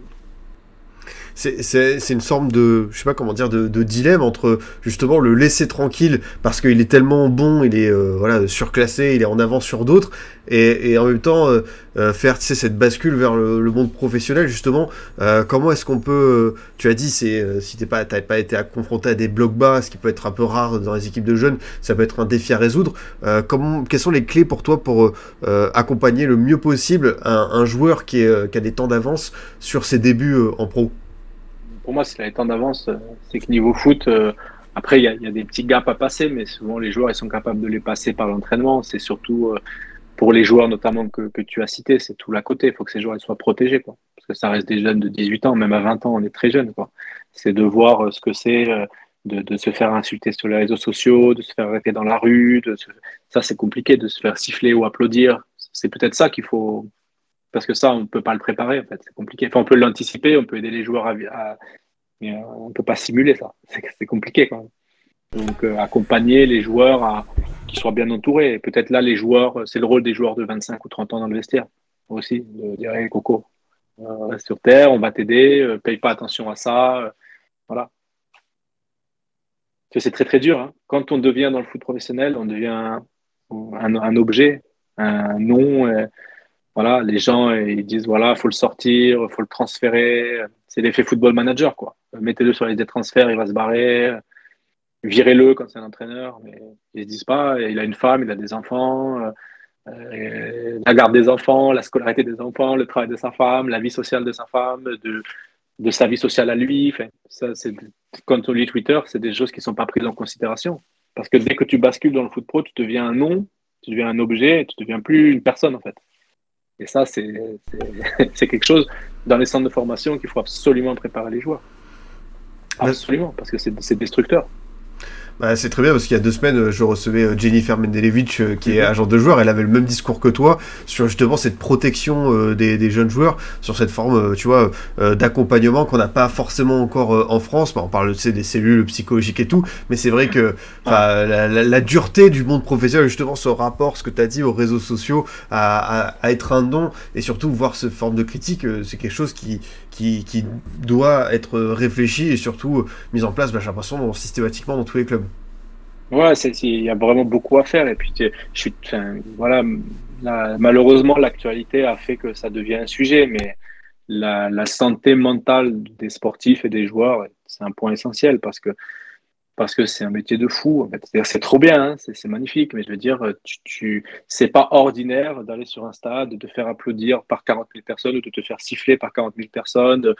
Speaker 5: c'est une sorte de, je sais pas comment dire, de, dilemme entre justement le laisser tranquille parce qu'il est tellement bon, il est euh, voilà surclassé, il est en avance sur d'autres, et, en même temps euh, euh, faire tu sais, cette bascule vers le, monde professionnel justement. comment est-ce qu'on peut, tu as dit, c'est si t'es pas, pas été confronté à des blocs bas, ce qui peut être un peu rare dans les équipes de jeunes, ça peut être un défi à résoudre. comment, quelles sont les clés pour toi pour accompagner le mieux possible un, un joueur qui, est, qui a des temps d'avance sur ses débuts en pro?
Speaker 6: Pour moi, s'il a les temps d'avance, euh, c'est que niveau foot, euh, après, il y, a, des petits gaps à passer, mais souvent les joueurs, ils sont capables de les passer par l'entraînement. C'est surtout euh, pour les joueurs, notamment que, tu as cités, c'est tout l'à côté. Il faut que ces joueurs ils soient protégés, quoi. Parce que ça reste des jeunes de 18 ans, même à 20 ans, on est très jeunes, quoi. C'est de voir ce que c'est. De, se faire insulter sur les réseaux sociaux, de se faire arrêter dans la rue, de ça c'est compliqué, de se faire siffler ou applaudir. C'est peut-être ça qu'il faut, parce que ça, on ne peut pas le préparer, en fait, c'est compliqué. Enfin, on peut l'anticiper, on peut aider les joueurs à. mais euh, on ne peut pas simuler ça. C'est compliqué quand même. Donc, euh, accompagner les joueurs à qu'ils soient bien entourés. Peut-être là, les joueurs, c'est le rôle des joueurs de 25 ou 30 ans dans le vestiaire aussi, de dire Coco, euh, reste sur terre, on va t'aider, paye pas attention à ça. voilà. C'est très très dur. Hein. Quand on devient dans le foot professionnel, on devient un objet, un nom voilà, les gens ils disent voilà, faut le sortir, faut le transférer. C'est l'effet football manager quoi. Mettez-le sur les transferts, il va se barrer. Virez-le quand c'est un entraîneur, mais ils se disent pas. Il a une femme, il a des enfants, euh, la garde des enfants, la scolarité des enfants, le travail de sa femme, la vie sociale de sa femme, de, sa vie sociale à lui. Ça, c'est quand on lit Twitter, c'est des choses qui sont pas prises en considération. Parce que dès que tu bascules dans le foot pro, tu deviens un nom, tu deviens un objet, tu deviens plus une personne en fait. Et ça, c'est quelque chose dans les centres de formation qu'il faut absolument préparer les joueurs. Absolument, parce que c'est destructeur.
Speaker 5: Bah, c'est très bien parce qu'il y a deux semaines, euh, je recevais euh, Jennifer Mendelevic, euh, qui est mhm. agent de joueur. Elle avait le même discours que toi sur justement cette protection des, jeunes joueurs, sur cette forme, tu vois, d'accompagnement qu'on n'a pas forcément encore en France. Bah, on parle des cellules psychologiques et tout, mais c'est vrai que la, la, dureté du monde professionnel, justement, ce rapport, ce que tu as dit aux réseaux sociaux, à, être un don et surtout voir ce forme de critique, c'est quelque chose qui, qui, doit être réfléchi et surtout mis en place, bah, j'ai l'impression, systématiquement dans tous les clubs.
Speaker 6: Ouais, il y a vraiment beaucoup à faire. Et puis, voilà, malheureusement, l'actualité a fait que ça devient un sujet, mais la, la, santé mentale des sportifs et des joueurs, c'est un point essentiel parce que parce que c'est un métier de fou. C'est trop bien, hein, c'est magnifique, mais je veux dire, tu, tu c'est pas ordinaire d'aller sur un stade, de te faire applaudir par 40 000 personnes ou de te faire siffler par 40 000 personnes,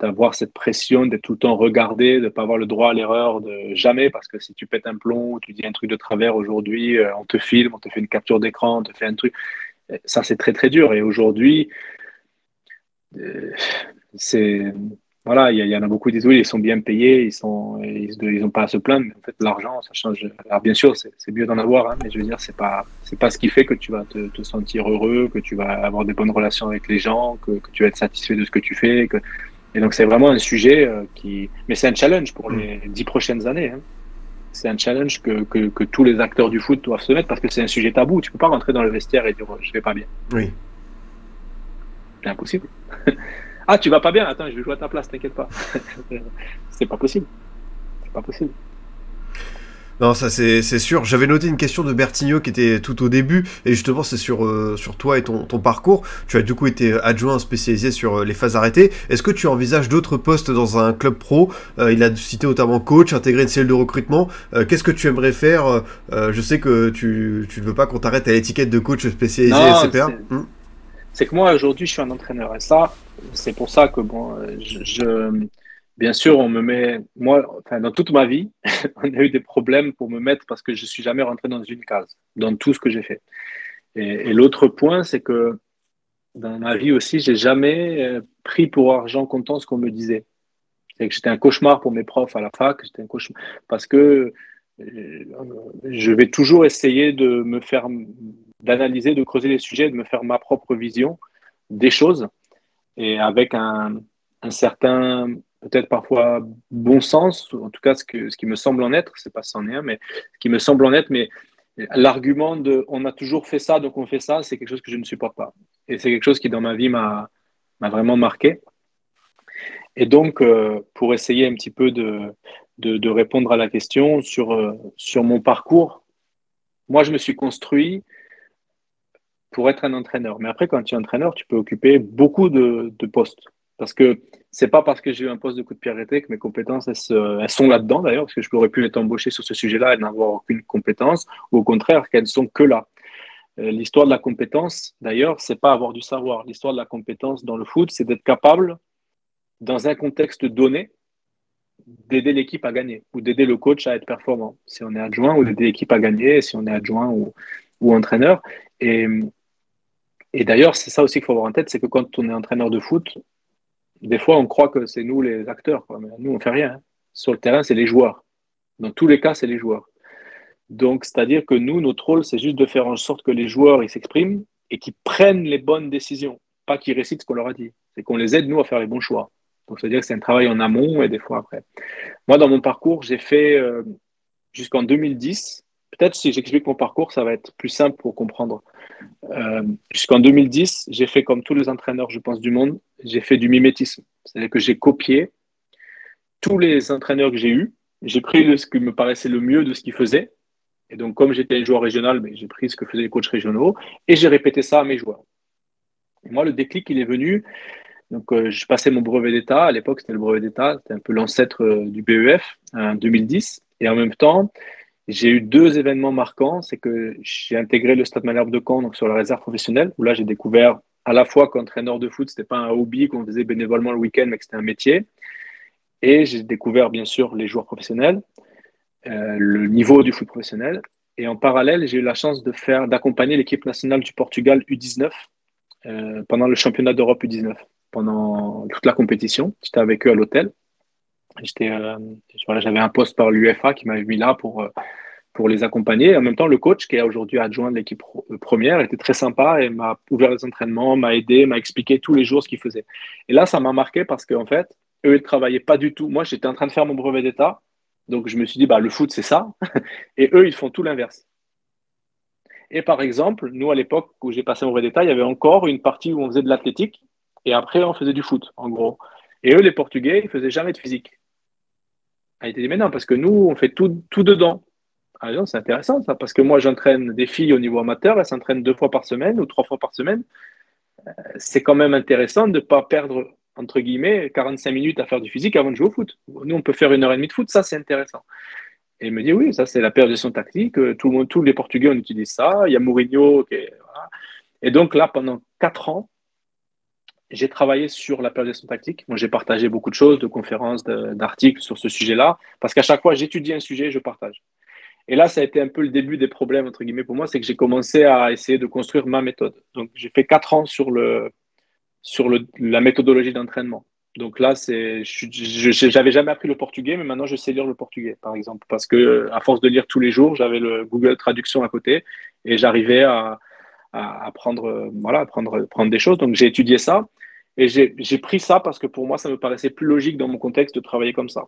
Speaker 6: d'avoir cette pression d'être tout le temps regardé, de ne pas avoir le droit à l'erreur de jamais, parce que si tu pètes un plomb, tu dis un truc de travers aujourd'hui, euh, on te filme, on te fait une capture d'écran, on te fait un truc. Ça, c'est très, très dur. Et aujourd'hui, euh, c'est. Voilà, il y, en a beaucoup oui, ils sont bien payés, ils sont, ils n'ont pas à se plaindre, mais en fait, l'argent, ça change. Alors, bien sûr, c'est mieux d'en avoir, hein, mais je veux dire, c'est pas, c'est pas ce qui fait que tu vas te, te, sentir heureux, que tu vas avoir des bonnes relations avec les gens, que, que tu vas être satisfait de ce que tu fais, que et donc, c'est vraiment un sujet euh, qui. Mais c'est un challenge pour les dix prochaines années. Hein. C'est un challenge que, que, que, tous les acteurs du foot doivent se mettre parce que c'est un sujet tabou. Tu peux pas rentrer dans le vestiaire et dire je vais pas bien.
Speaker 5: Oui.
Speaker 6: C'est impossible. ah, tu vas pas bien Attends, je vais jouer à ta place, t'inquiète pas. c'est pas possible. C'est pas possible.
Speaker 5: Non, ça c'est sûr. J'avais noté une question de Bertigno qui était tout au début, et justement c'est sur, euh, sur toi et ton, ton, parcours. Tu as du coup été adjoint spécialisé sur euh, les phases arrêtées. Est-ce que tu envisages d'autres postes dans un club pro? Euh, Il a cité notamment coach, intégrer une cellule de recrutement. Qu'est-ce que tu aimerais faire? Je sais que tu, tu ne veux pas qu'on t'arrête à l'étiquette de coach spécialisé CPA.
Speaker 6: Hmm. C'est que moi aujourd'hui je suis un entraîneur, et ça, c'est pour ça que bon, je Bien sûr, on me met, moi, dans toute ma vie, on a eu des problèmes pour me mettre parce que je suis jamais rentré dans une case, dans tout ce que j'ai fait. Et, l'autre point, c'est que dans ma vie aussi, j'ai jamais euh, pris pour argent comptant ce qu'on me disait. C'est que j'étais un cauchemar pour mes profs à la fac, j'étais un cauchemar parce que euh, je vais toujours essayer de me faire, d'analyser, de creuser les sujets, de me faire ma propre vision des choses et avec un, certain peut-être parfois bon sens, en tout cas ce, que, ce qui me semble en être, c'est pas c'en est un, mais ce qui me semble en être, mais l'argument de on a toujours fait ça, donc on fait ça, c'est quelque chose que je ne supporte pas. Et c'est quelque chose qui dans ma vie m'a vraiment marqué. Et donc, euh, pour essayer un petit peu de, de, de répondre à la question sur, euh, sur mon parcours, moi je me suis construit pour être un entraîneur. Mais après, quand tu es entraîneur, tu peux occuper beaucoup de, postes. Parce que c'est pas parce que j'ai eu un poste de coup de pied arrêté que mes compétences, elles, sont là-dedans d'ailleurs, parce que je pourrais plus être embauché sur ce sujet-là et n'avoir aucune compétence, ou au contraire, qu'elles ne sont que là. Euh, l'histoire de la compétence, d'ailleurs, c'est pas avoir du savoir. L'histoire de la compétence dans le foot, c'est d'être capable, dans un contexte donné, d'aider l'équipe à gagner ou d'aider le coach à être performant. Si on est adjoint, ou d'aider l'équipe à gagner, si on est adjoint ou, ou entraîneur. Et, et d'ailleurs, c'est ça aussi qu'il faut avoir en tête, c'est que quand on est entraîneur de foot, des fois, on croit que c'est nous les acteurs, mais nous, on fait rien. Hein. Sur le terrain, c'est les joueurs. Dans tous les cas, c'est les joueurs. Donc, c'est-à-dire que nous, notre rôle, c'est juste de faire en sorte que les joueurs ils s'expriment et qu'ils prennent les bonnes décisions, pas qu'ils récitent ce qu'on leur a dit. C'est qu'on les aide, nous, à faire les bons choix. Donc, c'est-à-dire que c'est un travail en amont et des fois après. Moi, dans mon parcours, j'ai fait euh, jusqu'en 2010. Peut-être si j'explique mon parcours, ça va être plus simple pour comprendre. Euh, jusqu'en 2010, j'ai fait comme tous les entraîneurs, je pense, du monde, j'ai fait du mimétisme. C'est-à-dire que j'ai copié tous les entraîneurs que j'ai eus. J'ai pris ce qui me paraissait le mieux de ce qu'ils faisaient. Et donc, comme j'étais un joueur régional, mais j'ai pris ce que faisaient les coachs régionaux et j'ai répété ça à mes joueurs. moi, le déclic, il est venu. Donc, euh, je passais mon brevet d'État. À l'époque, c'était le brevet d'État. C'était un peu l'ancêtre euh, du BEF en 2010. Et en même temps, j'ai eu deux événements marquants. C'est que j'ai intégré le Stade Malherbe de Caen donc sur la réserve professionnelle, où là, j'ai découvert à la fois qu'entraîneur de foot, c'était pas un hobby qu'on faisait bénévolement le week-end, mais que c'était un métier. Et j'ai découvert, bien sûr, les joueurs professionnels, euh, le niveau du foot professionnel. Et en parallèle, j'ai eu la chance de faire, d'accompagner l'équipe nationale du Portugal U19 euh, pendant le championnat d'Europe U19, pendant toute la compétition. J'étais avec eux à l'hôtel. J'étais, euh, j'avais un poste par l'UFA qui m'avait mis là pour, euh, pour les accompagner. en même temps, le coach, qui est aujourd'hui adjoint de l'équipe euh, première, était très sympa et m'a ouvert les entraînements, m'a aidé, m'a expliqué tous les jours ce qu'ils faisaient. Et là, ça m'a marqué parce qu'en fait, eux, ils travaillaient pas du tout. Moi, j'étais en train de faire mon brevet d'État. Donc, je me suis dit, bah, le foot, c'est ça. et eux, ils font tout l'inverse. Et par exemple, nous, à l'époque où j'ai passé mon brevet d'État, il y avait encore une partie où on faisait de l'athlétique et après, on faisait du foot, en gros. Et eux, les Portugais, ils faisaient jamais de physique. Était dit, mais non, parce que nous, on fait tout, tout dedans. Ah, c'est intéressant ça, parce que moi, j'entraîne des filles au niveau amateur, elles s'entraînent deux fois par semaine ou trois fois par semaine. Euh, c'est quand même intéressant de ne pas perdre, entre guillemets, 45 minutes à faire du physique avant de jouer au foot. Nous, on peut faire une heure et demie de foot, ça, c'est intéressant. Et il me dit, oui, ça, c'est la son tactique. Tout le tous les Portugais, on utilise ça. Il y a Mourinho. Et donc là, pendant quatre ans, j'ai travaillé sur la périodisation tactique. Moi, j'ai partagé beaucoup de choses, de conférences, d'articles sur ce sujet-là, parce qu'à chaque fois, j'étudie un sujet, je partage. Et là, ça a été un peu le début des problèmes, entre guillemets, pour moi, c'est que j'ai commencé à essayer de construire ma méthode. Donc, j'ai fait quatre ans sur, le, sur la méthodologie d'entraînement. Donc là, c'est, je n'avais jamais appris le portugais, mais maintenant, je sais lire le portugais, par exemple, parce que à force de lire tous les jours, j'avais le Google Traduction à côté et j'arrivais à, à, prendre, voilà, à prendre, prendre des choses. Donc, j'ai étudié ça. Et j'ai pris ça parce que pour moi, ça me paraissait plus logique dans mon contexte de travailler comme ça.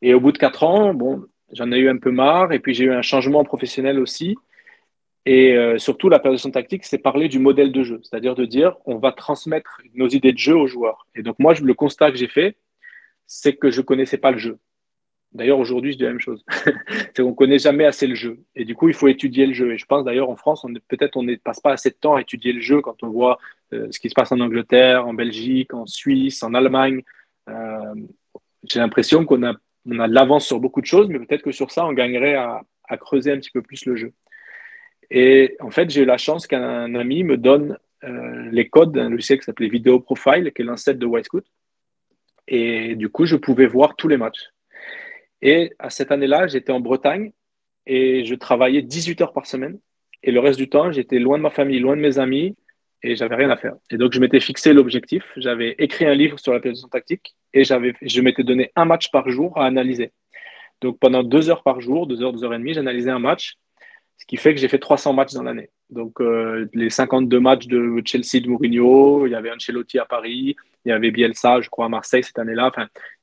Speaker 6: Et au bout de quatre ans, bon, j'en ai eu un peu marre. Et puis j'ai eu un changement professionnel aussi. Et euh, surtout, la période tactique, c'est parler du modèle de jeu, c'est-à-dire de dire on va transmettre nos idées de jeu aux joueurs. Et donc moi, le constat que j'ai fait, c'est que je connaissais pas le jeu. D'ailleurs, aujourd'hui, dis la même chose. c'est qu'on ne connaît jamais assez le jeu. Et du coup, il faut étudier le jeu. Et je pense d'ailleurs en France, peut-être on ne passe pas assez de temps à étudier le jeu quand on voit euh, ce qui se passe en Angleterre, en Belgique, en Suisse, en Allemagne. Euh, j'ai l'impression qu'on a, de l'avance sur beaucoup de choses, mais peut-être que sur ça, on gagnerait à, creuser un petit peu plus le jeu. Et en fait, j'ai eu la chance qu'un ami me donne euh, les codes d'un logiciel qui s'appelait Video Profile, qui est l'ancêtre de Whitescoot. Et du coup, je pouvais voir tous les matchs. Et à cette année-là, j'étais en Bretagne et je travaillais 18 heures par semaine. Et le reste du temps, j'étais loin de ma famille, loin de mes amis et j'avais rien à faire. Et donc, je m'étais fixé l'objectif. J'avais écrit un livre sur la position tactique et j'avais, je m'étais donné un match par jour à analyser. Donc, pendant deux heures par jour, deux heures, deux heures et demie, j'analysais un match, ce qui fait que j'ai fait 300 matchs dans l'année. Donc, euh, les 52 matchs de Chelsea de Mourinho, il y avait Ancelotti à Paris, il y avait Bielsa, je crois, à Marseille cette année-là.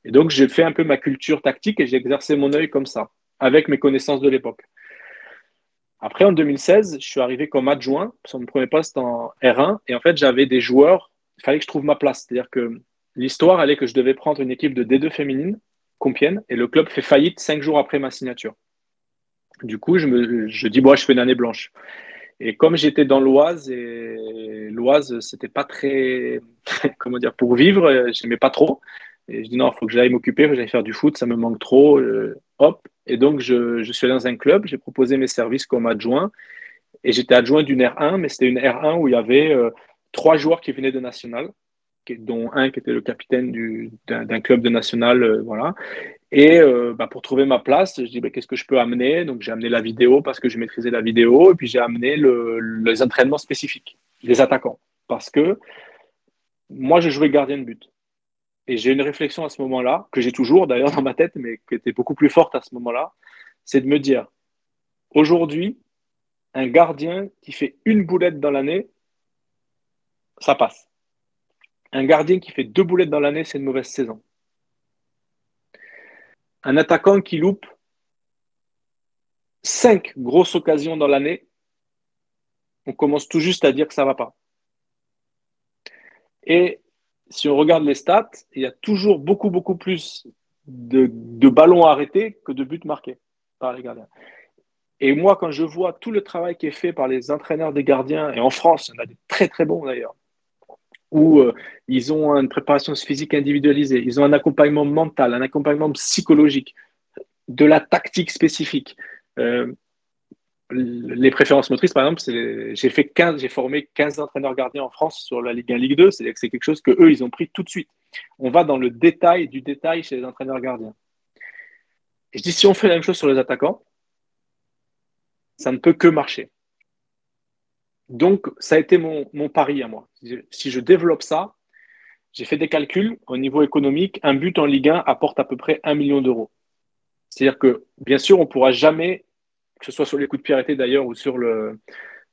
Speaker 6: Et donc, j'ai fait un peu ma culture tactique et j'ai exercé mon œil comme ça, avec mes connaissances de l'époque. Après, en 2016, je suis arrivé comme adjoint sur mon premier poste en R1. Et en fait, j'avais des joueurs, il fallait que je trouve ma place. C'est-à-dire que l'histoire allait que je devais prendre une équipe de D2 féminine, Compiègne, et le club fait faillite cinq jours après ma signature. Du coup, je me dis, je fais une année blanche. Et comme j'étais dans l'Oise, et l'Oise, c'était pas très, comment dire, pour vivre, j'aimais pas trop. Et je dis, non, il faut que j'aille m'occuper, que j'aille faire du foot, ça me manque trop. Euh, hop. Et donc, je, je suis allé dans un club, j'ai proposé mes services comme adjoint. Et j'étais adjoint d'une R1, mais c'était une R1 où il y avait euh, trois joueurs qui venaient de national, dont un qui était le capitaine d'un club de national. Euh, voilà. Et euh, bah, pour trouver ma place, je dis bah, qu'est-ce que je peux amener? Donc j'ai amené la vidéo parce que je maîtrisais la vidéo, et puis j'ai amené le, les entraînements spécifiques des attaquants. Parce que moi, je jouais gardien de but. Et j'ai une réflexion à ce moment-là, que j'ai toujours d'ailleurs dans ma tête, mais qui était beaucoup plus forte à ce moment-là, c'est de me dire, aujourd'hui, un gardien qui fait une boulette dans l'année, ça passe. Un gardien qui fait deux boulettes dans l'année, c'est une mauvaise saison un attaquant qui loupe cinq grosses occasions dans l'année, on commence tout juste à dire que ça ne va pas. Et si on regarde les stats, il y a toujours beaucoup, beaucoup plus de, ballons arrêtés que de buts marqués par les gardiens. Et moi, quand je vois tout le travail qui est fait par les entraîneurs des gardiens, et en France, il y en a des très, très bons d'ailleurs, où euh, ils ont une préparation physique individualisée, ils ont un accompagnement mental, un accompagnement psychologique, de la tactique spécifique. Euh, les préférences motrices, par exemple, j'ai fait 15, j'ai formé 15 entraîneurs gardiens en France sur la Ligue 1, Ligue 2, c'est-à-dire que c'est quelque chose que eux, ils ont pris tout de suite. On va dans le détail du détail chez les entraîneurs gardiens. Je dis, si on fait la même chose sur les attaquants, ça ne peut que marcher. Donc, ça a été mon, pari à moi. Si je développe ça, j'ai fait des calculs au niveau économique. Un but en Ligue 1 apporte à peu près un million d'euros. C'est-à-dire que, bien sûr, on ne pourra jamais, que ce soit sur les coups de pied d'ailleurs ou sur le,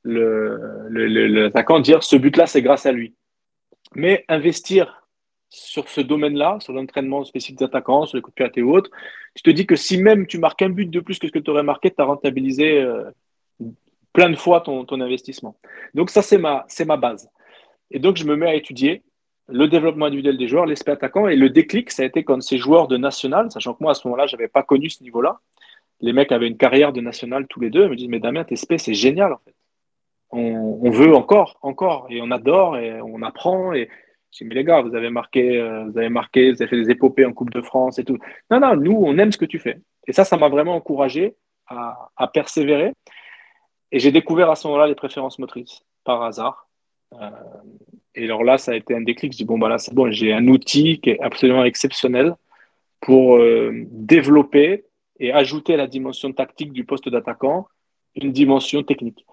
Speaker 6: l'attaquant, dire ce but-là, c'est grâce à lui. Mais investir sur ce domaine-là, sur l'entraînement spécifique d'attaquants, sur les coups de pied ou autres, tu te dis que si même tu marques un but de plus que ce que tu aurais marqué, tu as rentabilisé euh, plein de fois ton, ton investissement. Donc ça, c'est ma, c'est ma base. Et donc, je me mets à étudier le développement individuel des joueurs, l'aspect attaquant. Et le déclic, ça a été quand ces joueurs de national, sachant que moi, à ce moment-là, je n'avais pas connu ce niveau-là. Les mecs avaient une carrière de national tous les deux. Me disent, mais Damien, TSP, c'est génial, en fait. On, veut encore, encore. Et on adore et on apprend. Et j'ai dit, mais les gars, vous avez marqué, euh, vous avez marqué, vous avez fait des épopées en Coupe de France et tout. Non, non, nous, on aime ce que tu fais. Et ça, ça m'a vraiment encouragé à, à persévérer. Et j'ai découvert à ce moment-là les préférences motrices, par hasard. Euh, et alors là, ça a été un déclic. Je dis, bon, bah là, c'est bon, j'ai un outil qui est absolument exceptionnel pour euh, développer et ajouter à la dimension tactique du poste d'attaquant une dimension technique.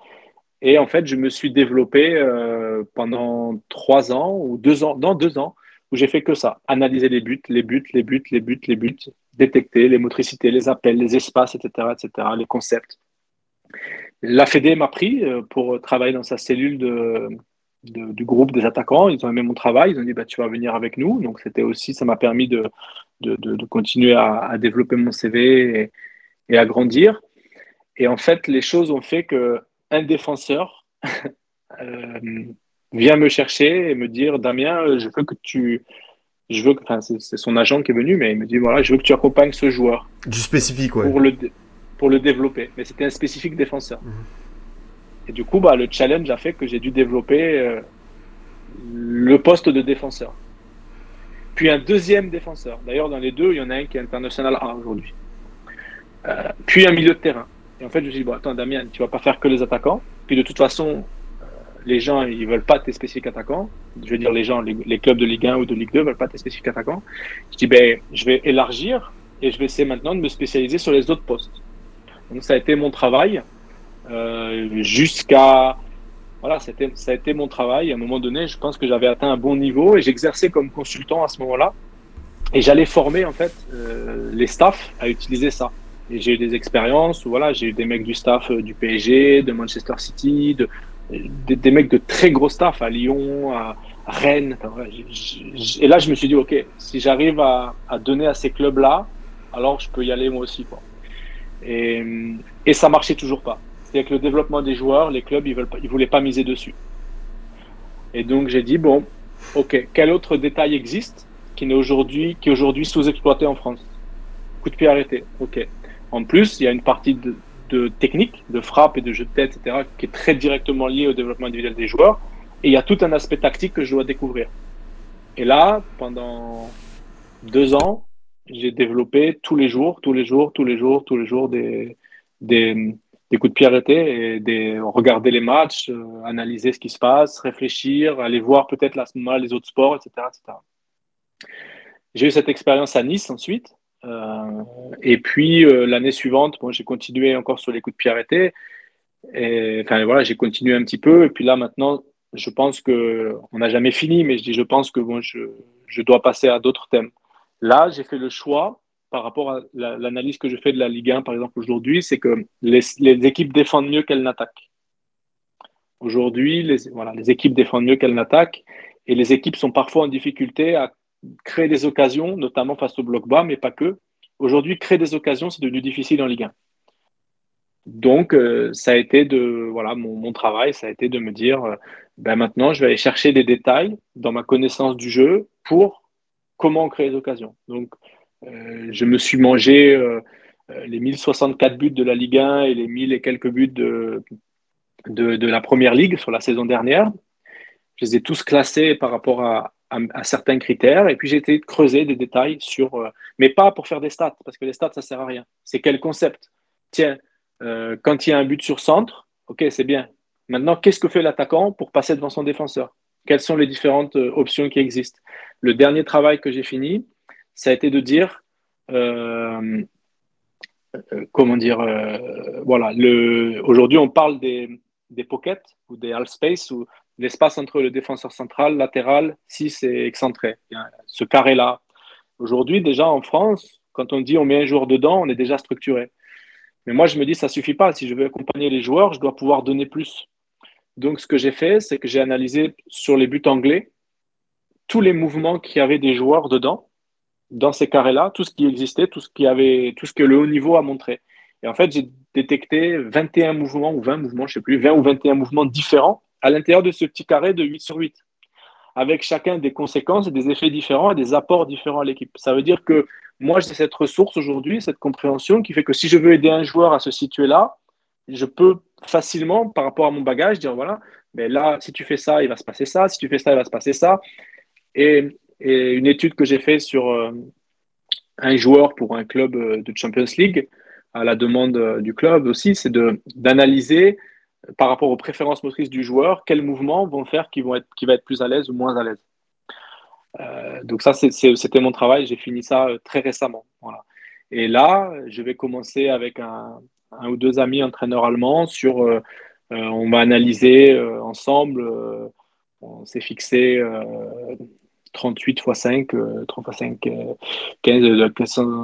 Speaker 6: Et en fait, je me suis développé euh, pendant trois ans ou deux ans, dans deux ans, où j'ai fait que ça. Analyser les buts, les buts, les buts, les buts, les buts, détecter les motricités, les appels, les espaces, etc., etc., les concepts. La Fédé m'a pris euh, pour travailler dans sa cellule de, du groupe des attaquants. Ils ont aimé mon travail. Ils ont dit bah, Tu vas venir avec nous. Donc, c'était aussi, ça m'a permis de, de, de, continuer à, à, développer mon CV et, et, à grandir. Et en fait, les choses ont fait qu'un défenseur euh, vient me chercher et me dire Damien, je veux que tu. Je veux que, enfin, c'est son agent qui est venu, mais il me dit voilà, je veux que tu accompagnes ce joueur.
Speaker 5: Du spécifique, ouais.
Speaker 6: Pour le, pour le développer. Mais c'était un spécifique défenseur. Mmh. Et du coup, bah, le challenge a fait que j'ai dû développer euh, le poste de défenseur. Puis un deuxième défenseur. D'ailleurs, dans les deux, il y en a un qui est international A aujourd'hui. Euh, puis un milieu de terrain. Et en fait, je me suis dit, bon, attends, Damien, tu vas pas faire que les attaquants. Puis de toute façon, euh, les gens, ils veulent pas tes spécifiques attaquants. Je veux dire, les gens, les, les, clubs de Ligue 1 ou de Ligue 2 veulent pas tes spécifiques attaquants. Je dis, ben, je vais élargir et je vais essayer maintenant de me spécialiser sur les autres postes. Donc, ça a été mon travail euh, jusqu'à voilà, ça a été mon travail. À un moment donné, je pense que j'avais atteint un bon niveau et j'exerçais comme consultant à ce moment-là. Et j'allais former en fait euh, les staffs à utiliser ça. Et j'ai eu des expériences où voilà, j'ai eu des mecs du staff euh, du PSG, de Manchester City, de, des, mecs de très gros staff à Lyon, à, Rennes. Et là, je me suis dit, ok, si j'arrive à, à donner à ces clubs-là, alors je peux y aller moi aussi. Quoi. Et, et ça marchait toujours pas. C'est-à-dire que le développement des joueurs, les clubs, ils ne voulaient pas miser dessus. Et donc j'ai dit, bon, ok, quel autre détail existe qui est aujourd'hui qui sous-exploité en France? Coup de pied arrêté, ok. En plus, il y a une partie de, de, technique, de frappe et de jeu de tête, etc., qui est très directement liée au développement individuel des joueurs. Et il y a tout un aspect tactique que je dois découvrir. Et là, pendant deux ans, j'ai développé tous les jours, tous les jours, tous les jours, tous les jours des, des, coups de pied arrêtés et des, regarder les matchs, euh, analyser ce qui se passe, réfléchir, aller voir peut-être à ce moment-là les autres sports, etc. etc. J'ai eu cette expérience à Nice ensuite. Euh, et puis euh, l'année suivante, bon, j'ai continué encore sur les coups de pied arrêtés. Enfin voilà, j'ai continué un petit peu. Et puis là maintenant, je pense que on n'a jamais fini, mais je dis je pense que bon, je, je dois passer à d'autres thèmes. Là, j'ai fait le choix par rapport à l'analyse que je fais de la Ligue 1, par exemple, aujourd'hui, c'est que les, équipes défendent mieux qu'elles n'attaquent. Aujourd'hui, les, équipes défendent mieux qu'elles n'attaquent et les équipes sont parfois en difficulté à créer des occasions, notamment face au bloc bas, mais pas que. Aujourd'hui, créer des occasions, c'est devenu difficile en Ligue 1. Donc, euh, ça a été de, voilà, mon, mon, travail, ça a été de me dire, euh, ben maintenant, je vais aller chercher des détails dans ma connaissance du jeu pour comment créer des occasions. Donc, euh, je me suis mangé euh, euh, les 1064 buts de la Ligue 1 et les 1000 et quelques buts de, de, la Première Ligue sur la saison dernière. Je les ai tous classés par rapport à, certains critères et puis j'ai été creuser des détails sur, mais pas pour faire des stats, parce que les stats, ça sert à rien. C'est quel concept? Tiens, quand il y a un but sur centre, ok, c'est bien. Maintenant, qu'est-ce que fait l'attaquant pour passer devant son défenseur? Quelles sont les différentes options qui existent Le dernier travail que j'ai fini, ça a été de dire, euh, euh, comment dire, euh, voilà, aujourd'hui on parle des, des pockets ou des half space ou l'espace entre le défenseur central, latéral, 6 et excentré. Ce carré-là. Aujourd'hui, déjà en France, quand on dit on met un joueur dedans, on est déjà structuré. Mais moi, je me dis, ça suffit pas. Si je veux accompagner les joueurs, je dois pouvoir donner plus. Donc, ce que j'ai fait, c'est que j'ai analysé sur les buts anglais tous les mouvements qui avaient des joueurs dedans, dans ces carrés-là, tout ce qui existait, tout ce, qui avait, tout ce que le haut niveau a montré. Et en fait, j'ai détecté 21 mouvements ou 20 mouvements, je sais plus, 20 ou 21 mouvements différents à l'intérieur de ce petit carré de 8 sur 8, avec chacun des conséquences et des effets différents et des apports différents à l'équipe. Ça veut dire que moi, j'ai cette ressource aujourd'hui, cette compréhension qui fait que si je veux aider un joueur à se situer là, je peux facilement, par rapport à mon bagage, dire voilà, mais là, si tu fais ça, il va se passer ça, si tu fais ça, il va se passer ça. Et, une étude que j'ai faite sur euh, un joueur pour un club euh, de Champions League, à la demande euh, du club aussi, c'est d'analyser par rapport aux préférences motrices du joueur, quels mouvements vont faire qu'il va être plus à l'aise ou moins à l'aise. donc ça, c'était mon travail, j'ai fini ça très récemment. Et là, je vais commencer avec un, un ou deux amis entraîneurs allemands sur, euh, euh, on va analyser euh, ensemble, on s'est fixé 38 x 5, 30 x 5, 15,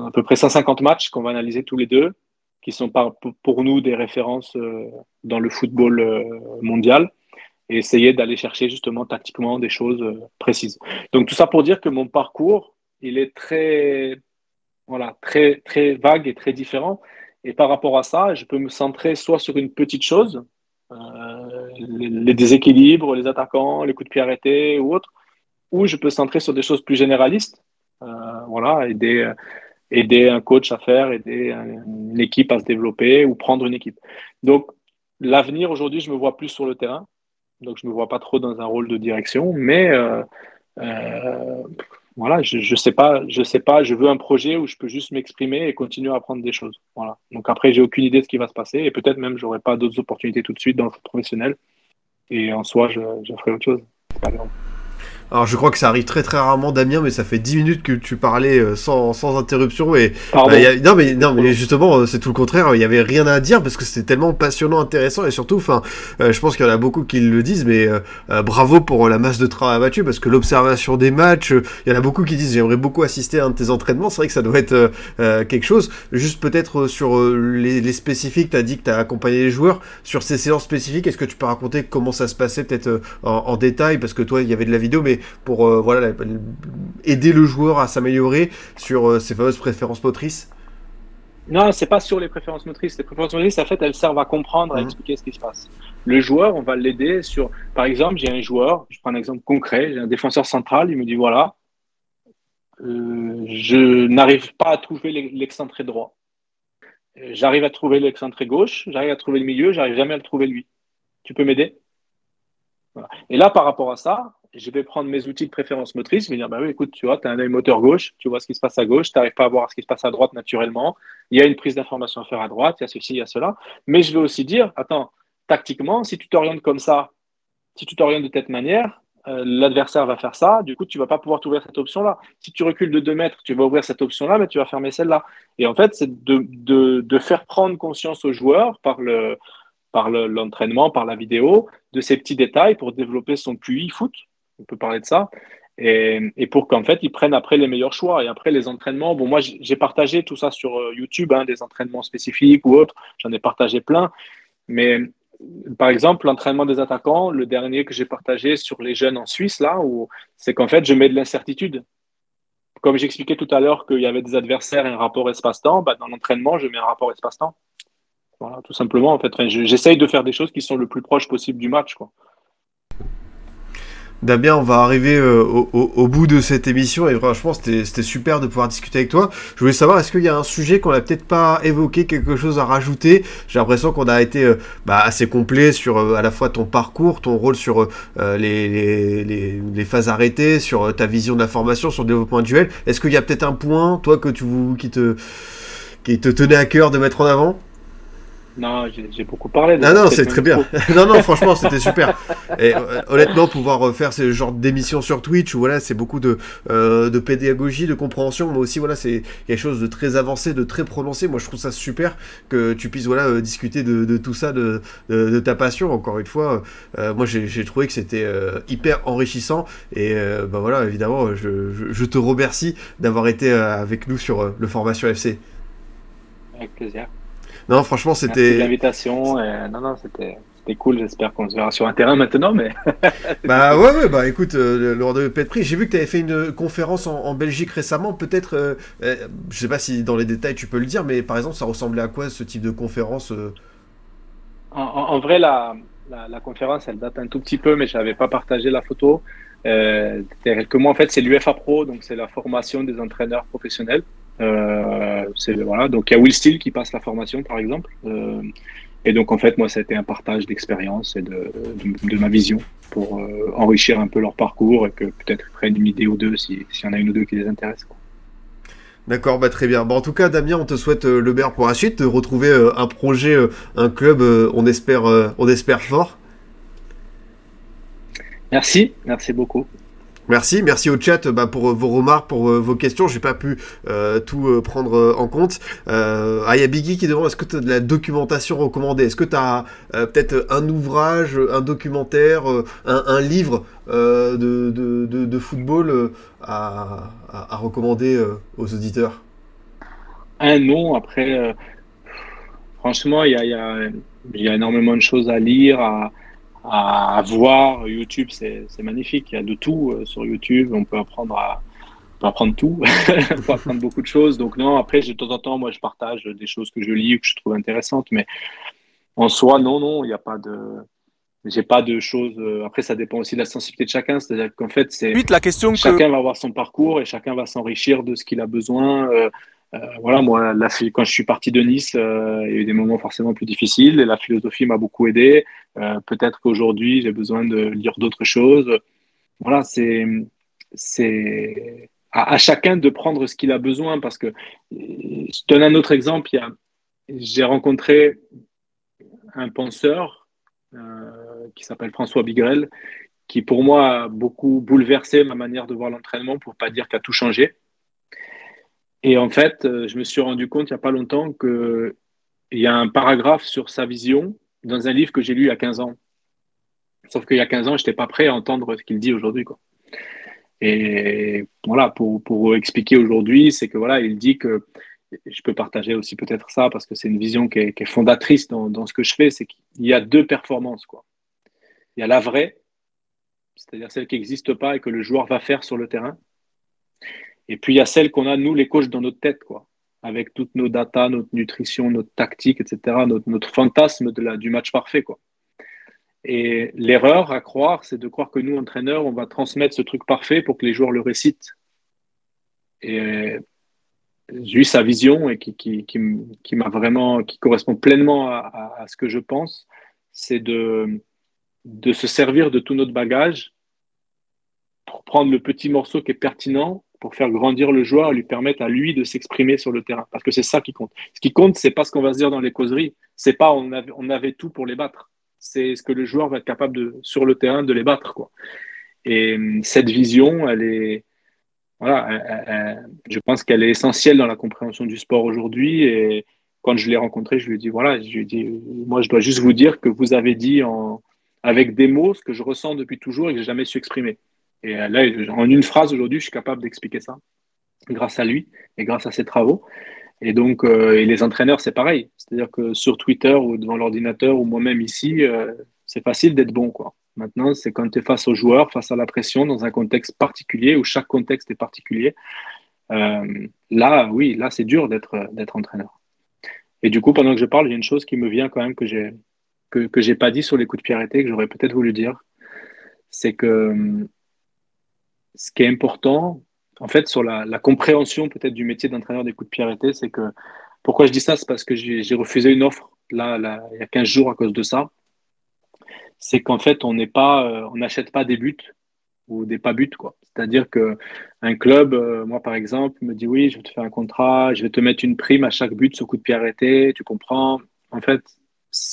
Speaker 6: à peu près 150 matchs qu'on va analyser tous les deux, qui sont pour nous des références dans le football mondial, et essayer d'aller chercher justement tactiquement des choses précises. Donc tout ça pour dire que mon parcours, il est très, voilà, très, très vague et très différent. Et par rapport à ça, je peux me centrer soit sur une petite chose, euh, les, déséquilibres, les attaquants, les coups de pied arrêtés ou autres, ou je peux centrer sur des choses plus généralistes. Euh, voilà, aider, aider un coach à faire, aider une équipe à se développer ou prendre une équipe. Donc, l'avenir aujourd'hui, je me vois plus sur le terrain. Donc, je ne me vois pas trop dans un rôle de direction, mais euh, voilà, je, je sais pas, je sais pas, je veux un projet où je peux juste m'exprimer et continuer à apprendre des choses. Voilà. Donc après, j'ai aucune idée de ce qui va se passer et peut-être même j'aurai pas d'autres opportunités tout de suite dans le professionnel. Et en soi, je, ferai autre chose. pas grave.
Speaker 5: Alors je crois que ça arrive très très rarement Damien mais ça fait 10 minutes que tu parlais euh, sans, sans interruption et bah, non mais non mais justement euh, c'est tout le contraire. Il y avait rien à dire parce que c'était tellement passionnant intéressant et surtout enfin euh, je pense qu'il y en a beaucoup qui le disent mais bravo pour la masse de travail abattu parce que l'observation des matchs il y en a beaucoup qui disent j'aimerais beaucoup assister à un de tes entraînements. C'est vrai que ça doit être quelque chose. Juste peut-être sur les, les, spécifiques tu as dit que tu as accompagné les joueurs. Sur ces séances spécifiques est-ce que tu peux raconter comment ça se passait peut-être en, en détail? Parce que toi il y avait de la vidéo mais pour euh, voilà, aider le joueur à s'améliorer sur euh, ses fameuses préférences motrices
Speaker 6: non, c'est pas sur les préférences motrices. Les préférences motrices, en fait, elles servent à comprendre, à mhm. expliquer ce qui se passe. Le joueur, on va l'aider sur, par exemple, j'ai un joueur, je prends un exemple concret, j'ai un défenseur central, il me dit voilà, euh, je n'arrive pas à trouver l'excentré droit. J'arrive à trouver l'excentré gauche, j'arrive à trouver le milieu, j'arrive jamais à le trouver lui. Tu peux m'aider? Et là, par rapport à ça, je vais prendre mes outils de préférence motrice, je vais dire, bah oui, écoute, tu vois, tu as un œil moteur gauche, tu vois ce qui se passe à gauche, tu n'arrives pas à voir ce qui se passe à droite naturellement, il y a une prise d'information à faire à droite, il y a ceci, il y a cela. Mais je vais aussi dire, attends, tactiquement, si tu t'orientes comme ça, si tu t'orientes de cette manière, euh, l'adversaire va faire ça, du coup, tu vas pas pouvoir t'ouvrir cette option-là. Si tu recules de 2 mètres, tu vas ouvrir cette option-là, mais tu vas fermer celle-là. Et en fait, c'est de, de, de, faire prendre conscience aux joueurs par le par l'entraînement, par la vidéo, de ces petits détails pour développer son QI foot, on peut parler de ça. Et, pour qu'en fait, ils prennent après les meilleurs choix. Et après, les entraînements, bon, moi, j'ai partagé tout ça sur euh, YouTube, hein, des entraînements spécifiques ou autres. J'en ai partagé plein. Mais par exemple, l'entraînement des attaquants, le dernier que j'ai partagé sur les jeunes en Suisse, là, c'est qu'en fait, je mets de l'incertitude. Comme j'expliquais tout à l'heure qu'il y avait des adversaires et un rapport espace-temps, bah, dans l'entraînement, je mets un rapport espace-temps. Voilà, tout simplement. En fait, j'essaye de faire des choses qui sont le plus proches possible du match. Quoi.
Speaker 5: Damien, on va arriver euh, au, bout de cette émission et franchement c'était super de pouvoir discuter avec toi. Je voulais savoir est-ce qu'il y a un sujet qu'on n'a peut-être pas évoqué, quelque chose à rajouter? J'ai l'impression qu'on a été euh, bah, assez complet sur euh, à la fois ton parcours, ton rôle sur les, phases arrêtées, sur ta vision de la formation, sur le développement duel. Est-ce qu'il y a peut-être un point, toi, que tu qui te qui te tenait à cœur de mettre en avant?
Speaker 6: Non, j'ai beaucoup parlé.
Speaker 5: De non, non, c'est très bien. non, non, franchement, c'était super. Et euh, honnêtement, pouvoir faire ce genre d'émission sur Twitch, où voilà, c'est beaucoup de, euh, de pédagogie, de compréhension, mais aussi voilà, c'est quelque chose de très avancé, de très prononcé. Moi, je trouve ça super que tu puisses voilà euh, discuter de, de, tout ça, de, de, ta passion. Encore une fois, moi, j'ai trouvé que c'était hyper enrichissant. Et bah voilà, évidemment, je, je, je te remercie d'avoir été avec nous sur le Formation FC.
Speaker 6: Avec plaisir.
Speaker 5: Non, franchement, c'était.
Speaker 6: l'invitation. Non, non, c'était. cool, j'espère qu'on se verra sur un terrain maintenant, mais.
Speaker 5: bah ouais, ouais, bah écoute, euh, lors de Prix, j'ai vu que tu avais fait une conférence en, Belgique récemment. Peut-être, euh, euh, je sais pas si dans les détails tu peux le dire, mais par exemple, ça ressemblait à quoi ce type de conférence
Speaker 6: en, vrai, la, la, conférence, elle date un tout petit peu, mais je n'avais pas partagé la photo. Euh, quelques mois, en fait, c'est l'UFA Pro, donc c'est la formation des entraîneurs professionnels. Euh, voilà, donc il y a Will Steele qui passe la formation, par exemple. Euh, et donc en fait, moi, ça a été un partage d'expérience et de, de, ma vision pour euh, enrichir un peu leur parcours et que peut-être ils prennent une idée ou deux s'il y en a une ou deux qui les intéressent.
Speaker 5: D'accord, bah très bien. Bon, en tout cas, Damien, on te souhaite le meilleur pour la suite, de retrouver un projet, un club, on espère, on espère fort.
Speaker 6: Merci, merci beaucoup.
Speaker 5: Merci, merci au chat bah, pour euh, vos remarques, pour euh, vos questions. J'ai pas pu euh, tout prendre en compte. ah, il y a Biggie qui demande est-ce que tu as de la documentation recommandée? Est-ce que tu as peut-être un ouvrage, un documentaire, un, livre de, de, football à, à, recommander aux auditeurs?
Speaker 6: Un nom, après, franchement, il y a, y, y a, énormément de choses à lire, à, à, voir. YouTube, c'est magnifique. Il y a de tout euh, sur YouTube. On peut apprendre à on peut apprendre tout. on peut apprendre beaucoup de choses. Donc non, après, de temps en temps, moi, je partage des choses que je lis ou que je trouve intéressantes. Mais en soi, non, non, il n'y a pas de j'ai pas de choses. Euh, après, ça dépend aussi de la sensibilité de chacun. C'est-à-dire qu'en fait, c'est
Speaker 4: la question
Speaker 6: chacun va avoir son parcours et chacun va s'enrichir de ce qu'il a besoin. Euh, voilà, moi, la, quand je suis parti de Nice, euh, il y a eu des moments forcément plus difficiles et la philosophie m'a beaucoup aidé. Euh, peut-être qu'aujourd'hui, j'ai besoin de lire d'autres choses. Voilà, c'est c'est à, chacun de prendre ce qu'il a besoin parce que je donne un autre exemple. J'ai rencontré un penseur qui s'appelle François Bigrel, qui pour moi a beaucoup bouleversé ma manière de voir l'entraînement, pour pas dire qu'a tout changé. Et en fait, euh, je me suis rendu compte il n'y a pas longtemps qu'il y a un paragraphe sur sa vision dans un livre que j'ai lu il y a 15 ans. Sauf qu'il y a 15 ans, je n'étais pas prêt à entendre ce qu'il dit aujourd'hui. Et voilà, pour, pour expliquer aujourd'hui, c'est que voilà, il dit que je peux partager aussi peut-être ça parce que c'est une vision qui est, fondatrice dans, dans, ce que je fais, c'est qu'il y a deux performances. Quoi. Il y a la vraie, c'est-à-dire celle qui n'existe pas et que le joueur va faire sur le terrain. Et puis, il y a celle qu'on a, nous, les coachs, dans notre tête, quoi. Avec toutes nos datas, notre nutrition, notre tactique, etc., notre, fantasme de la, du match parfait, quoi. Et l'erreur à croire, c'est de croire que nous, entraîneurs, on va transmettre ce truc parfait pour que les joueurs le récitent. Et j'ai eu sa vision et qui, qui, qui, m'a vraiment, qui correspond pleinement à, à, ce que je pense, c'est de, de se servir de tout notre bagage pour prendre le petit morceau qui est pertinent pour faire grandir le joueur, lui permettre à lui de s'exprimer sur le terrain. Parce que c'est ça qui compte. Ce qui compte, c'est pas ce qu'on va se dire dans les causeries. C'est pas on avait, on avait tout pour les battre. C'est ce que le joueur va être capable de, sur le terrain, de les battre. Quoi. Et cette vision, elle est, voilà, je pense qu'elle est essentielle dans la compréhension du sport aujourd'hui. Et quand je l'ai rencontré, je lui ai dit, voilà, je lui ai dit, moi, je dois juste vous dire que vous avez dit en, avec des mots ce que je ressens depuis toujours et que j'ai jamais su exprimer. Et euh, là, en une phrase aujourd'hui, je suis capable d'expliquer ça grâce à lui et grâce à ses travaux. Et donc, euh, les entraîneurs, c'est pareil. C'est-à-dire que sur Twitter ou devant l'ordinateur ou moi-même ici, euh, c'est facile d'être bon. Maintenant, c'est quand tu es face aux joueurs, face à la pression, dans un contexte particulier où chaque contexte est particulier. là, oui, là, c'est dur d'être, entraîneur. Et du coup, pendant que je parle, il y a une chose qui me vient quand même que j'ai que, que pas dit sur les coups de pied que j'aurais peut-être voulu dire. C'est que ce qui est important, en fait, sur la, compréhension peut-être du métier d'entraîneur des coups de pied arrêtés, c'est que pourquoi je dis ça, c'est parce que j'ai refusé une offre là, il y a 15 jours à cause de ça. C'est qu'en fait, on n'est pas, euh, on n'achète pas des buts ou des pas buts, quoi. C'est-à-dire que un club, euh, moi par exemple, me dit oui, je vais te faire un contrat, je vais te mettre une prime à chaque but ce coup de pied arrêté, tu comprends En fait,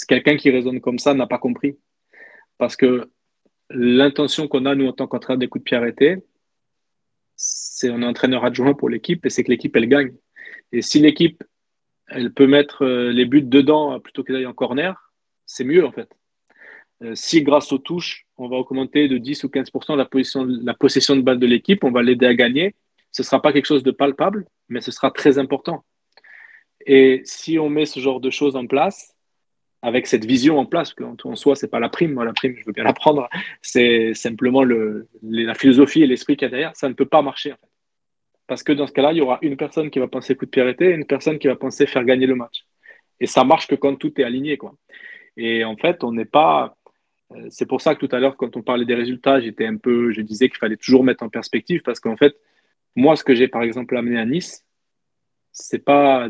Speaker 6: quelqu'un qui raisonne comme ça n'a pas compris. Parce que l'intention qu'on a, nous, en tant qu'entraîneur des coups de pied arrêtés, c'est est entraîneur adjoint pour l'équipe et c'est que l'équipe, elle gagne. Et si l'équipe, elle peut mettre euh, les buts dedans plutôt que d'aller en corner, c'est mieux en fait. Euh, si grâce aux touches, on va augmenter de 10 ou 15% la, position, la possession de balle de l'équipe, on va l'aider à gagner, ce ne sera pas quelque chose de palpable, mais ce sera très important. Et si on met ce genre de choses en place, avec cette vision en place, que en soi, c'est pas la prime, moi, la prime, je veux bien la prendre, c'est simplement le, la philosophie et l'esprit qu'il y a derrière, ça ne peut pas marcher. En fait. Parce que dans ce cas-là, il y aura une personne qui va penser coup de pied arrêté et une personne qui va penser faire gagner le match. Et ça marche que quand tout est aligné. Quoi. Et en fait, on n'est pas. Euh, c'est pour ça que tout à l'heure, quand on parlait des résultats, j'étais un peu, je disais qu'il fallait toujours mettre en perspective parce qu'en fait, moi, ce que j'ai par exemple amené à Nice, c'est pas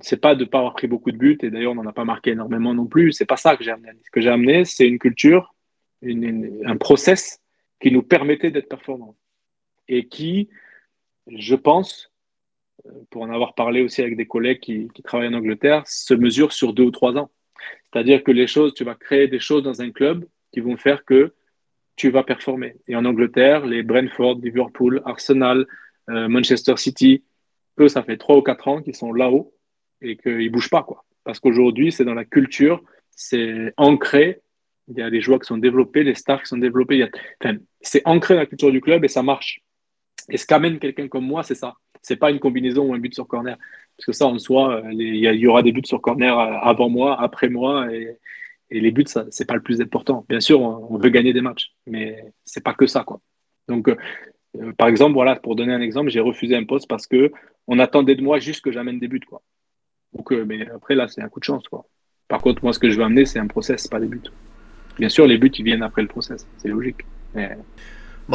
Speaker 6: c'est pas de pas avoir pris beaucoup de buts et d'ailleurs on n'en a pas marqué énormément non plus. C'est pas ça que j'ai amené. Ce que j'ai amené, c'est une culture, un process qui nous permettait d'être performants et qui, je pense, euh, pour en avoir parlé aussi avec des collègues qui, qui travaillent en Angleterre, se mesure sur deux ou trois ans. C'est-à-dire que les choses, tu vas créer des choses dans un club qui vont faire que tu vas performer. Et en Angleterre, les Brentford, Liverpool, Arsenal, euh, Manchester City, eux, ça fait trois ou quatre ans qu'ils sont là-haut et qu'ils ne bougent pas. Quoi. Parce qu'aujourd'hui, c'est dans la culture, c'est ancré. Il y a des joueurs qui sont développés, les stars qui sont développés. c'est ancré la culture du club et ça marche. Et ce qu'amène quelqu'un comme moi, c'est ça. C'est pas une combinaison ou un but sur corner. Parce que ça, en soi, il y, aura des buts sur corner avant moi, après moi. Et, les buts, ce n'est pas le plus important. Bien sûr, on, veut gagner des matchs, mais c'est pas que ça. Quoi. Donc, euh, par exemple, voilà, pour donner un exemple, j'ai refusé un poste parce que on attendait de moi juste que j'amène des buts, quoi. Donc, euh, mais après là, c'est un coup de chance, quoi. Par contre, moi, ce que je veux amener, c'est un process, pas des buts. Bien sûr, les buts, ils viennent après le process, c'est logique.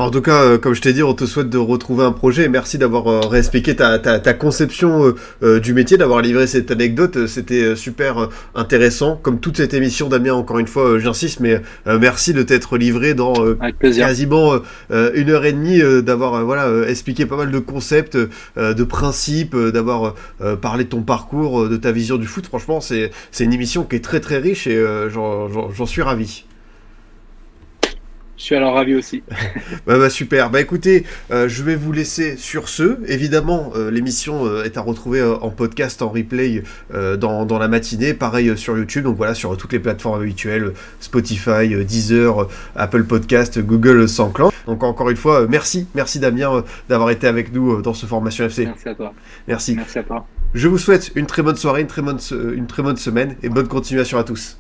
Speaker 5: En tout cas, euh, comme je t'ai dit, on te souhaite de retrouver un projet. Merci d'avoir euh, réexpliqué ta, ta, ta, conception euh, du métier, d'avoir livré cette anecdote. C'était super intéressant. Comme toute cette émission, Damien, encore une fois, j'insiste, mais merci de t'être livré dans quasiment une heure et demie, d'avoir voilà expliqué pas mal de concepts, de principes, d'avoir parlé de ton parcours, de ta vision du foot. Franchement, c'est une émission qui est très très riche et j'en suis ravi.
Speaker 6: Je suis alors ravi aussi.
Speaker 5: bah, bah, super. Bah écoutez, euh, je vais vous laisser sur ce. Évidemment, euh, l'émission euh, est à retrouver en podcast, en replay dans, dans, la matinée. Pareil sur YouTube. Donc voilà, sur toutes les plateformes habituelles Spotify, Deezer, Apple Podcast, Google Sanclan. Donc encore une fois, merci, merci Damien d'avoir été avec nous dans ce Formation FC.
Speaker 6: Merci à toi.
Speaker 5: Merci.
Speaker 6: Merci à toi.
Speaker 5: Je vous souhaite une très bonne soirée, une très bonne, une très bonne semaine et bonne continuation à tous.